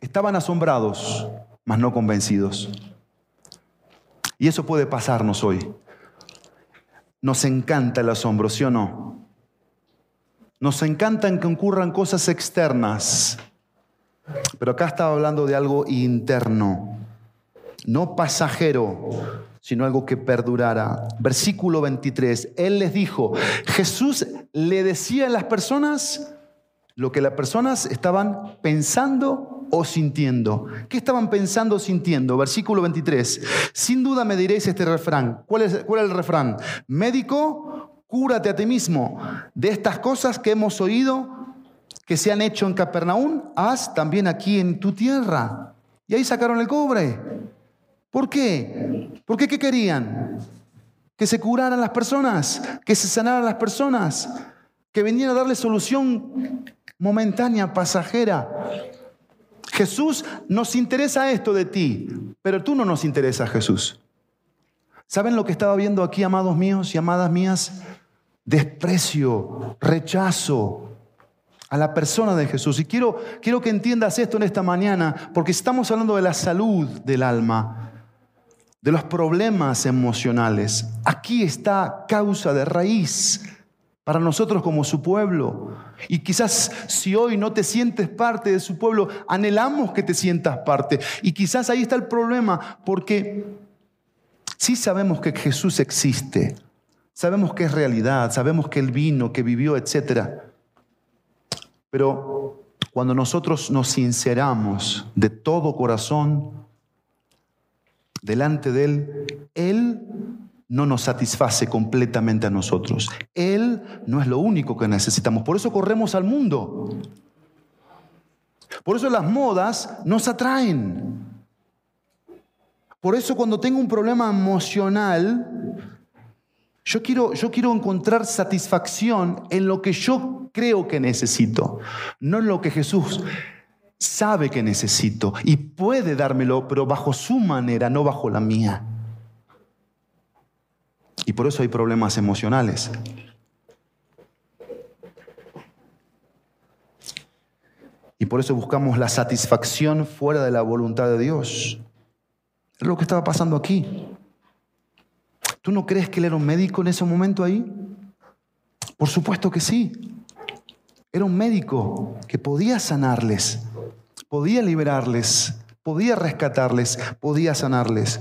Estaban asombrados, mas no convencidos. Y eso puede pasarnos hoy. Nos encanta el asombro, ¿sí o no? Nos encanta que ocurran cosas externas. Pero acá estaba hablando de algo interno, no pasajero, sino algo que perdurara. Versículo 23, Él les dijo, Jesús le decía a las personas lo que las personas estaban pensando o sintiendo? ¿Qué estaban pensando o sintiendo? Versículo 23. Sin duda me diréis este refrán. ¿Cuál es, cuál es el refrán? Médico, cúrate a ti mismo. De estas cosas que hemos oído que se han hecho en Capernaum, haz también aquí en tu tierra. Y ahí sacaron el cobre. ¿Por qué? ¿Por qué qué querían? Que se curaran las personas, que se sanaran las personas, que venían a darle solución momentánea, pasajera. Jesús nos interesa esto de ti, pero tú no nos interesa, Jesús. ¿Saben lo que estaba viendo aquí, amados míos y amadas mías? Desprecio, rechazo a la persona de Jesús. Y quiero, quiero que entiendas esto en esta mañana, porque estamos hablando de la salud del alma, de los problemas emocionales. Aquí está causa de raíz para nosotros como su pueblo. Y quizás si hoy no te sientes parte de su pueblo, anhelamos que te sientas parte. Y quizás ahí está el problema, porque sí sabemos que Jesús existe, sabemos que es realidad, sabemos que Él vino, que vivió, etc. Pero cuando nosotros nos sinceramos de todo corazón delante de Él, Él no nos satisface completamente a nosotros. Él no es lo único que necesitamos. Por eso corremos al mundo. Por eso las modas nos atraen. Por eso cuando tengo un problema emocional, yo quiero, yo quiero encontrar satisfacción en lo que yo creo que necesito, no en lo que Jesús sabe que necesito y puede dármelo, pero bajo su manera, no bajo la mía. Y por eso hay problemas emocionales. Y por eso buscamos la satisfacción fuera de la voluntad de Dios. Es lo que estaba pasando aquí. ¿Tú no crees que él era un médico en ese momento ahí? Por supuesto que sí. Era un médico que podía sanarles, podía liberarles, podía rescatarles, podía sanarles.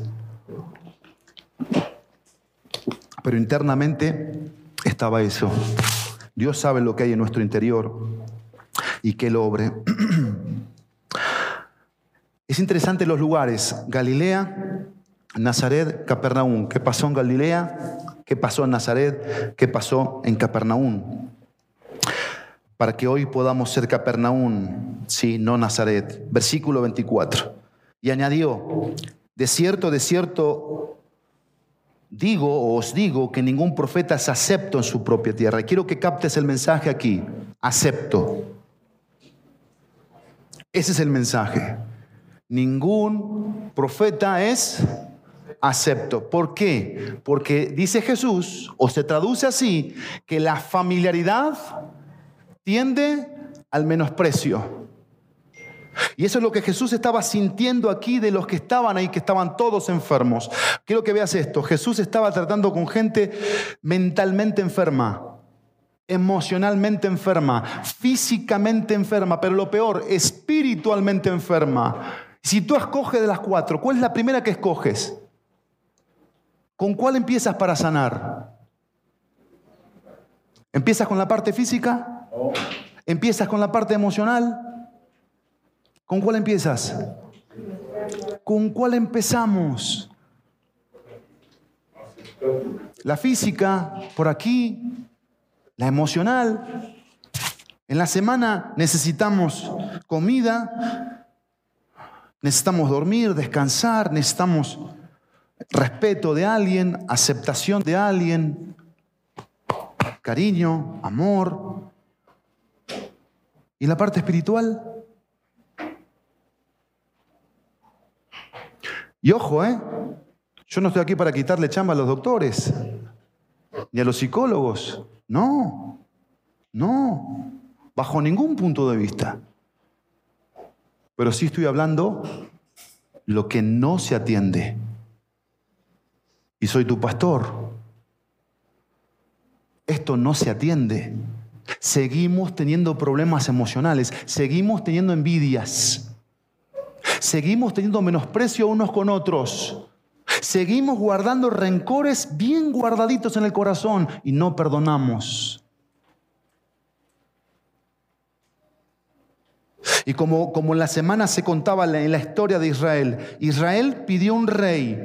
Pero internamente estaba eso. Dios sabe lo que hay en nuestro interior y que lo obre. (clears throat) Es interesante los lugares. Galilea, Nazaret, Capernaum. ¿Qué pasó en Galilea? ¿Qué pasó en Nazaret? ¿Qué pasó en Capernaum? Para que hoy podamos ser Capernaum, sí, no Nazaret. Versículo 24. Y añadió, de cierto, de cierto, digo o os digo que ningún profeta es acepto en su propia tierra. Quiero que captes el mensaje aquí. Acepto. Ese es el mensaje. Ningún profeta es acepto. ¿Por qué? Porque dice Jesús, o se traduce así, que la familiaridad tiende al menosprecio. Y eso es lo que Jesús estaba sintiendo aquí de los que estaban ahí, que estaban todos enfermos. Quiero que veas esto. Jesús estaba tratando con gente mentalmente enferma, emocionalmente enferma, físicamente enferma, pero lo peor, espiritualmente enferma. Si tú escoges de las cuatro, ¿cuál es la primera que escoges? ¿Con cuál empiezas para sanar? ¿Empiezas con la parte física? ¿Empiezas con la parte emocional? ¿Con cuál empiezas? ¿Con cuál empezamos? La física, por aquí, la emocional. En la semana necesitamos comida, necesitamos dormir, descansar, necesitamos respeto de alguien, aceptación de alguien, cariño, amor. ¿Y la parte espiritual? Y ojo, ¿eh? Yo no estoy aquí para quitarle chamba a los doctores, ni a los psicólogos. No, no, bajo ningún punto de vista. Pero sí estoy hablando lo que no se atiende. Y soy tu pastor. Esto no se atiende. Seguimos teniendo problemas emocionales, seguimos teniendo envidias Seguimos teniendo menosprecio unos con otros. Seguimos guardando rencores bien guardaditos en el corazón y no perdonamos. Y como, como en la semana se contaba en la historia de Israel, Israel pidió un rey.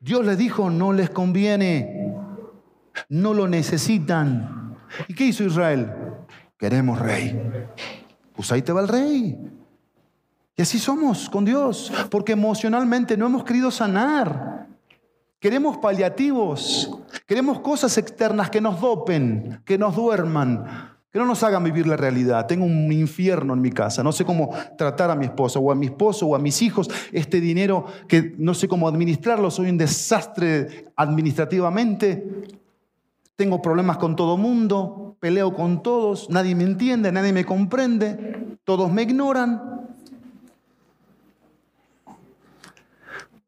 Dios les dijo, no les conviene, no lo necesitan. ¿Y qué hizo Israel? Queremos rey. Pues ahí te va el rey. Y así somos con Dios, porque emocionalmente no hemos querido sanar. Queremos paliativos, queremos cosas externas que nos dopen, que nos duerman, que no nos hagan vivir la realidad. Tengo un infierno en mi casa, no sé cómo tratar a mi esposa o a mi esposo o a mis hijos. Este dinero que no sé cómo administrarlo, soy un desastre administrativamente. Tengo problemas con todo mundo, peleo con todos, nadie me entiende, nadie me comprende, todos me ignoran.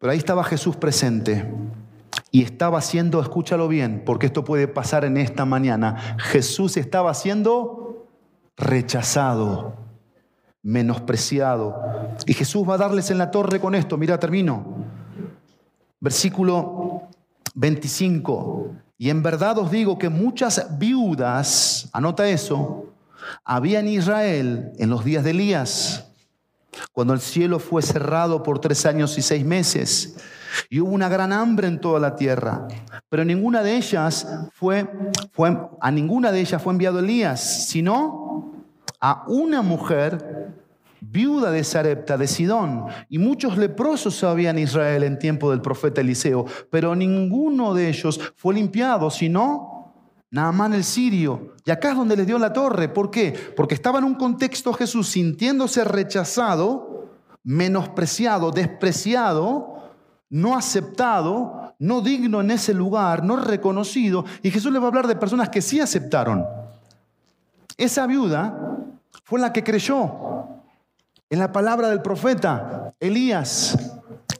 Pero ahí estaba Jesús presente y estaba siendo, escúchalo bien, porque esto puede pasar en esta mañana, Jesús estaba siendo rechazado, menospreciado. Y Jesús va a darles en la torre con esto, mira, termino. Versículo 25. Y en verdad os digo que muchas viudas, anota eso, había en Israel en los días de Elías cuando el cielo fue cerrado por tres años y seis meses, y hubo una gran hambre en toda la tierra, pero ninguna de ellas fue, a ninguna de ellas fue enviado Elías, sino a una mujer viuda de Sarepta de Sidón, y muchos leprosos había en Israel en tiempo del profeta Eliseo, pero ninguno de ellos fue limpiado, sino Naamán el sirio. Y acá es donde les dio la torre. ¿Por qué? Porque estaba en un contexto Jesús sintiéndose rechazado, menospreciado, despreciado, no aceptado, no digno en ese lugar, no reconocido. Y Jesús le va a hablar de personas que sí aceptaron. Esa viuda fue la que creyó en la palabra del profeta Elías.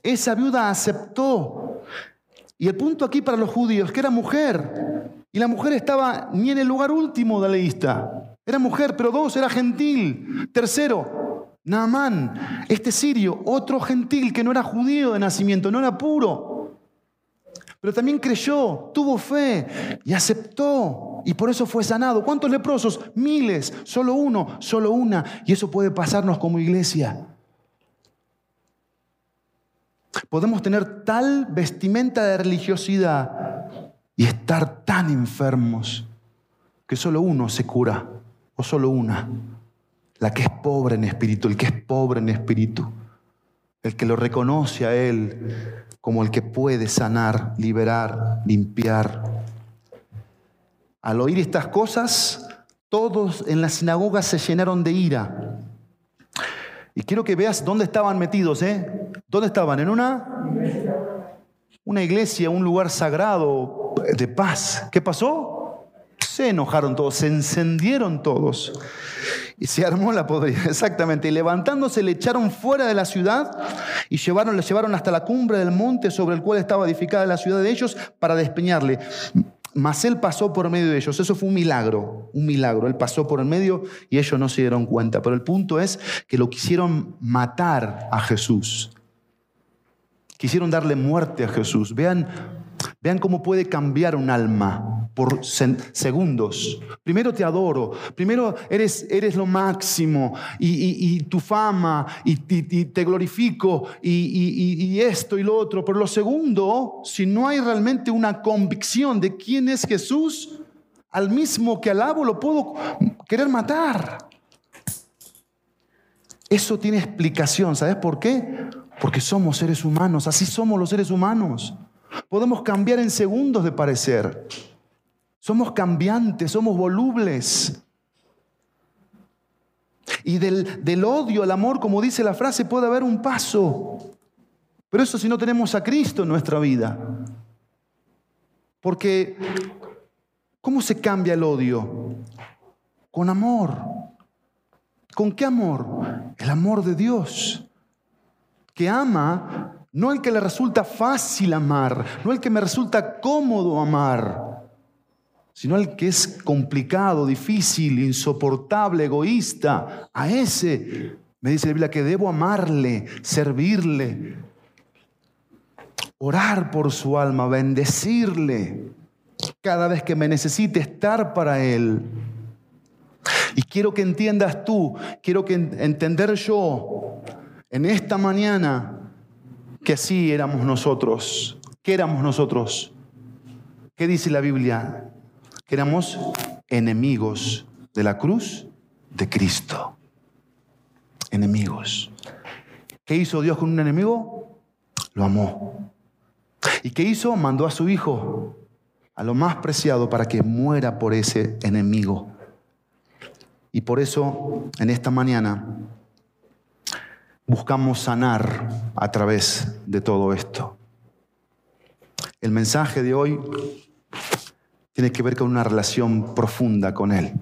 Esa viuda aceptó Y el punto aquí para los judíos, que era mujer. Y la mujer estaba ni en el lugar último de la lista. Era mujer, pero dos, era gentil. Tercero, Naamán, este sirio, otro gentil que no era judío de nacimiento, no era puro. Pero también creyó, tuvo fe y aceptó. Y por eso fue sanado. ¿Cuántos leprosos? Miles. Solo uno, solo una. Y eso puede pasarnos como iglesia. Podemos tener tal vestimenta de religiosidad y estar tan enfermos que solo uno se cura, o solo una, la que es pobre en espíritu, el que es pobre en espíritu, el que lo reconoce a Él como el que puede sanar, liberar, limpiar. Al oír estas cosas, todos en la sinagoga se llenaron de ira. Y quiero que veas dónde estaban metidos, ¿eh? ¿Dónde estaban? ¿En una? Una iglesia, un lugar sagrado de paz. ¿Qué pasó? Se enojaron todos, se encendieron todos. Y se armó la podrida, (laughs) exactamente. Y levantándose le echaron fuera de la ciudad y llevaron, le llevaron hasta la cumbre del monte sobre el cual estaba edificada la ciudad de ellos para despeñarle. Mas él pasó por medio de ellos. Eso fue un milagro, un milagro. Él pasó por el medio y ellos no se dieron cuenta. Pero el punto es que lo quisieron matar a Jesús. Quisieron darle muerte a Jesús. Vean, vean cómo puede cambiar un alma por segundos. Primero te adoro, primero eres, eres lo máximo y, tu fama y, te glorifico y, esto y lo otro. Pero lo segundo, si no hay realmente una convicción de quién es Jesús, al mismo que alabo lo puedo querer matar. Eso tiene explicación, ¿sabes por qué? Porque somos seres humanos, así somos los seres humanos. Podemos cambiar en segundos de parecer. Somos cambiantes, somos volubles. Y del, del, odio al amor, como dice la frase, puede haber un paso. Pero eso si no tenemos a Cristo en nuestra vida. Porque, ¿cómo se cambia el odio? Con amor. ¿Con qué amor? El amor de Dios que ama, no el que le resulta fácil amar, no el que me resulta cómodo amar, sino el que es complicado, difícil, insoportable, egoísta. A ese me dice la Biblia que debo amarle, servirle, orar por su alma, bendecirle cada vez que me necesite estar para él. Y quiero que entiendas tú, quiero que entender yo en esta mañana que así éramos nosotros. ¿Qué éramos nosotros? ¿Qué dice la Biblia? Que éramos enemigos de la cruz de Cristo. Enemigos. ¿Qué hizo Dios con un enemigo? Lo amó. ¿Y qué hizo? Mandó a su hijo, a lo más preciado, para que muera por ese enemigo. Y por eso, en esta mañana, buscamos sanar a través de todo esto. El mensaje de hoy tiene que ver con una relación profunda con Él.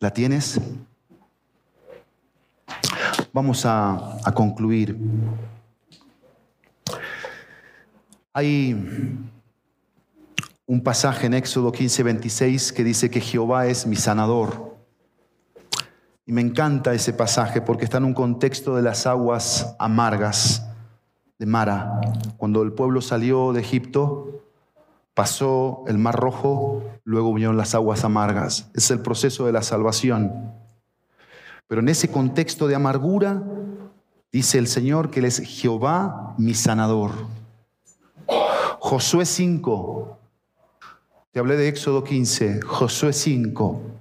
¿La tienes? Vamos a, concluir. Hay un pasaje en Éxodo 15, 26 que dice que Jehová es mi sanador. Y me encanta ese pasaje porque está en un contexto de las aguas amargas de Mara. Cuando el pueblo salió de Egipto, pasó el Mar Rojo, luego vinieron las aguas amargas. Es el proceso de la salvación. Pero en ese contexto de amargura, dice el Señor que Él es Jehová mi sanador. Josué 5, te hablé de Éxodo 15, Josué 5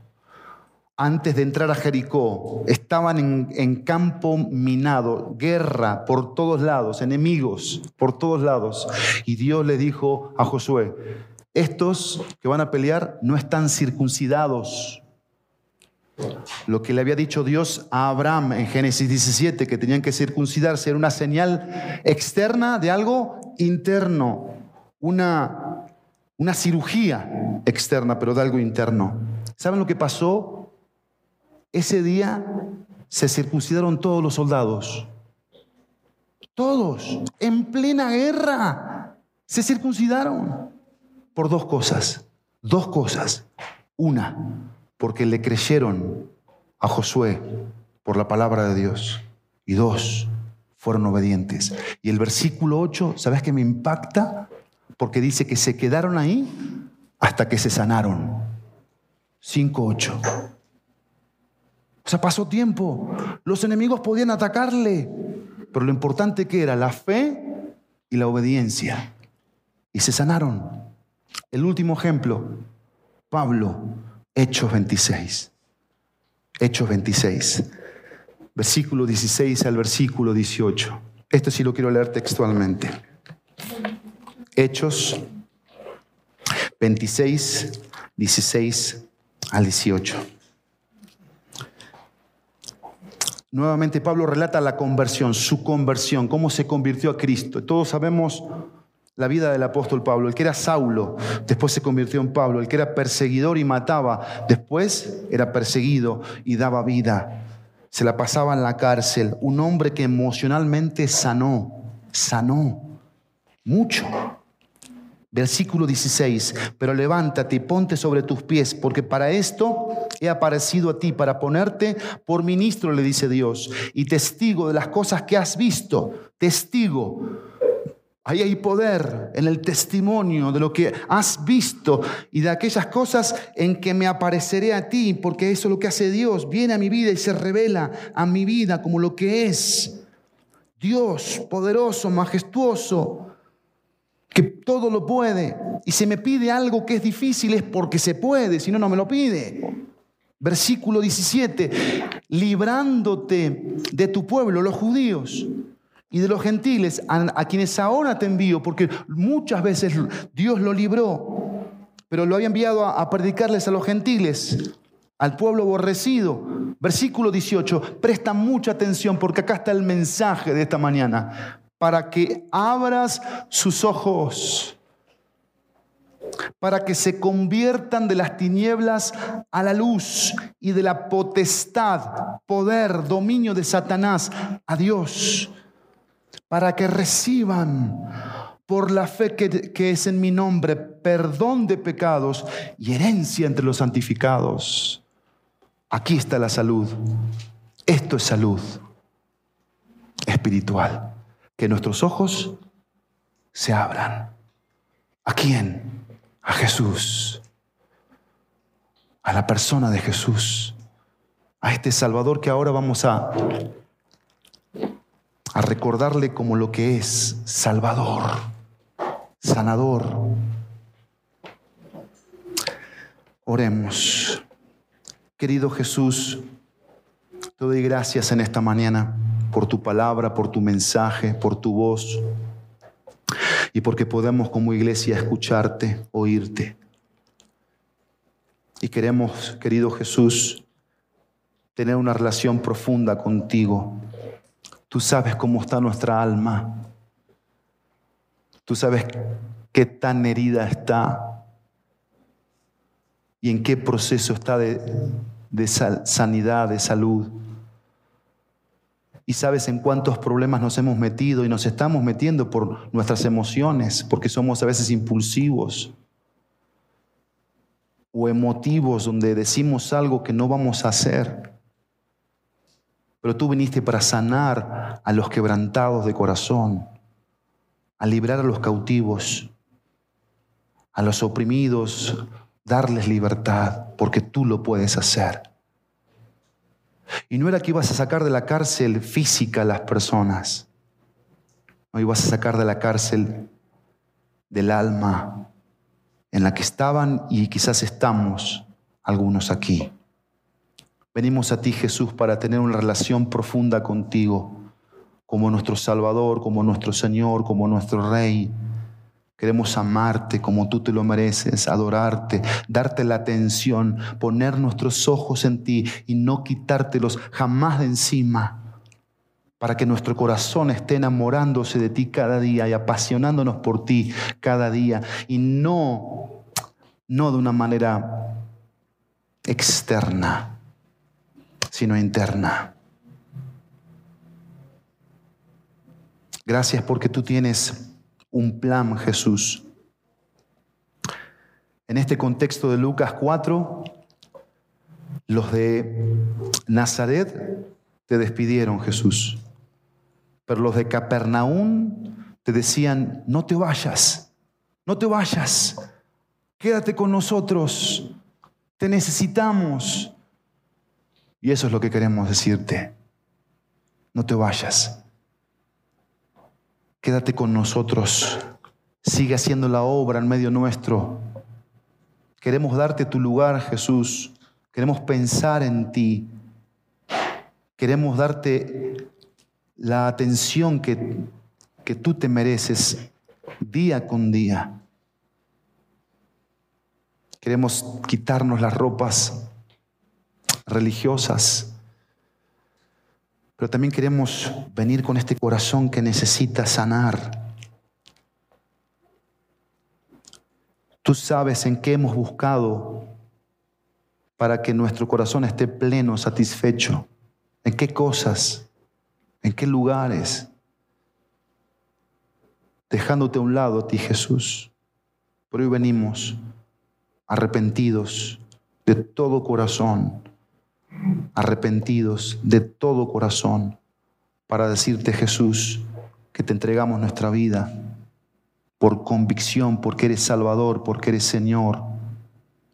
antes de entrar a Jericó, estaban en, campo minado, guerra por todos lados, enemigos por todos lados. Y Dios le dijo a Josué, estos que van a pelear no están circuncidados. Lo que le había dicho Dios a Abraham en Génesis 17, que tenían que circuncidarse, era una señal externa de algo interno, una, una cirugía externa, pero de algo interno. ¿Saben lo que pasó ese día se circuncidaron todos los soldados. Todos, en plena guerra. Se circuncidaron por dos cosas, dos cosas. Una, porque le creyeron a Josué por la palabra de Dios. Y dos, fueron obedientes. Y el versículo 8, ¿sabes qué me impacta? Porque dice que se quedaron ahí hasta que se sanaron. 5.8. O sea, pasó tiempo. Los enemigos podían atacarle. Pero lo importante que era la fe y la obediencia. Y se sanaron. El último ejemplo, Pablo, Hechos 26. Hechos 26 versículo 16 al versículo 18. Esto sí lo quiero leer textualmente. Hechos 26, 16 al 18. Nuevamente Pablo relata la conversión, su conversión, cómo se convirtió a Cristo. Todos sabemos la vida del apóstol Pablo. El que era Saulo, después se convirtió en Pablo. El que era perseguidor y mataba, después era perseguido y daba vida se la pasaba en la cárcel, un hombre que emocionalmente sanó, sanó mucho. Versículo 16, pero levántate y ponte sobre tus pies, porque para esto he aparecido a ti, para ponerte por ministro, le dice Dios, y testigo de las cosas que has visto, testigo Ahí hay poder en el testimonio de lo que has visto y de aquellas cosas en que me apareceré a ti, porque eso es lo que hace Dios. Viene a mi vida y se revela a mi vida como lo que es. Dios poderoso, majestuoso, que todo lo puede. Y si me pide algo que es difícil es porque se puede, si no, no me lo pide. Versículo 17, librándote de tu pueblo, los judíos y de los gentiles a, quienes ahora te envío, porque muchas veces Dios lo libró, pero lo había enviado a, a predicarles a los gentiles, al pueblo aborrecido. Versículo 18, presta mucha atención porque acá está el mensaje de esta mañana, para que abras sus ojos para que se conviertan de las tinieblas a la luz y de la potestad, poder, dominio de Satanás a Dios para que reciban por la fe que, es en mi nombre perdón de pecados y herencia entre los santificados. Aquí está la salud. Esto es salud espiritual. Que nuestros ojos se abran. ¿A quién? A Jesús. A la persona de Jesús. A este Salvador que ahora vamos a a recordarle como lo que es Salvador, sanador. Oremos. Querido Jesús, te doy gracias en esta mañana por tu palabra, por tu mensaje, por tu voz y porque podemos como iglesia escucharte, oírte. Y queremos, querido Jesús, tener una relación profunda contigo Tú sabes cómo está nuestra alma. Tú sabes qué tan herida está y en qué proceso está de, sanidad, de salud. Y sabes en cuántos problemas nos hemos metido y nos estamos metiendo por nuestras emociones, porque somos a veces impulsivos o emotivos donde decimos algo que no vamos a hacer. Pero tú viniste para sanar a los quebrantados de corazón, a librar a los cautivos, a los oprimidos, darles libertad, porque tú lo puedes hacer. Y no era que ibas a sacar de la cárcel física a las personas, no ibas a sacar de la cárcel del alma en la que estaban y quizás estamos algunos aquí. Venimos a ti, Jesús, para tener una relación profunda contigo, como nuestro Salvador, como nuestro Señor, como nuestro Rey. Queremos amarte como tú te lo mereces, adorarte, darte la atención, poner nuestros ojos en ti y no quitártelos jamás de encima, para que nuestro corazón esté enamorándose de ti cada día y apasionándonos por ti cada día y no, no de una manera externa sino interna. Gracias porque tú tienes un plan, Jesús. En este contexto de Lucas 4, los de Nazaret te despidieron, Jesús. Pero los de Capernaum te decían, no te vayas, no te vayas, quédate con nosotros, te necesitamos. Y eso es lo que queremos decirte, no te vayas, quédate con nosotros, sigue haciendo la obra en medio nuestro. Queremos darte tu lugar, Jesús, queremos pensar en ti, queremos darte la atención que, que tú te mereces día con día. Queremos quitarnos las ropas religiosas, pero también queremos venir con este corazón que necesita sanar. Tú sabes en qué hemos buscado para que nuestro corazón esté pleno, satisfecho. ¿En qué cosas? ¿En qué lugares? Dejándote a un lado ti, Jesús. Por hoy venimos arrepentidos de todo corazón, arrepentidos de todo corazón, para decirte, Jesús, que te entregamos nuestra vida por convicción, porque eres Salvador, porque eres Señor,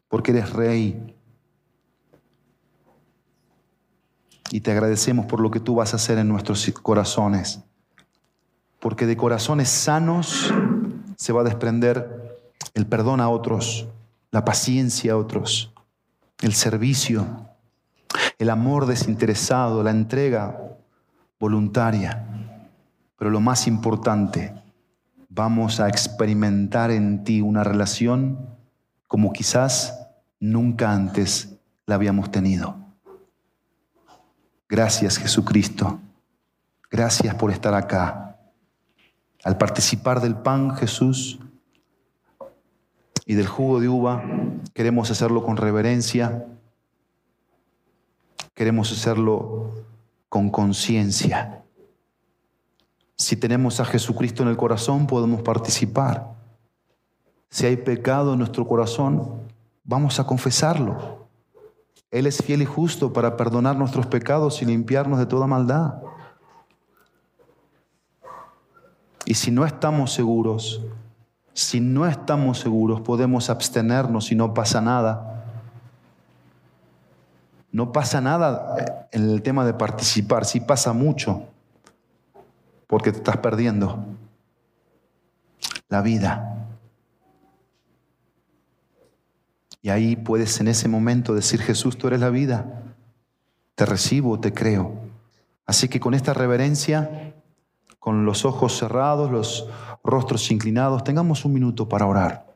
porque eres Rey, y te agradecemos por lo que tú vas a hacer en nuestros corazones. Porque de corazones sanos se va a desprender el perdón a otros, la paciencia a otros, el servicio, el amor desinteresado, la entrega voluntaria. Pero lo más importante, vamos a experimentar en ti una relación como quizás nunca antes la habíamos tenido. Gracias Jesucristo. Gracias por estar acá. Al participar del pan, Jesús, y del jugo de uva, queremos hacerlo con reverencia, queremos hacerlo con conciencia. Si tenemos a Jesucristo en el corazón, podemos participar. Si hay pecado en nuestro corazón, vamos a confesarlo. Él es fiel y justo para perdonar nuestros pecados y limpiarnos de toda maldad. Y si no estamos seguros, si no estamos seguros, podemos abstenernos y no pasa nada. No pasa nada en el tema de participar, sí pasa mucho, porque te estás perdiendo la vida. Y ahí puedes en ese momento decir, Jesús, tú eres la vida. Te recibo, te creo. Así que con esta reverencia, con los ojos cerrados, los rostros inclinados, tengamos un minuto para orar.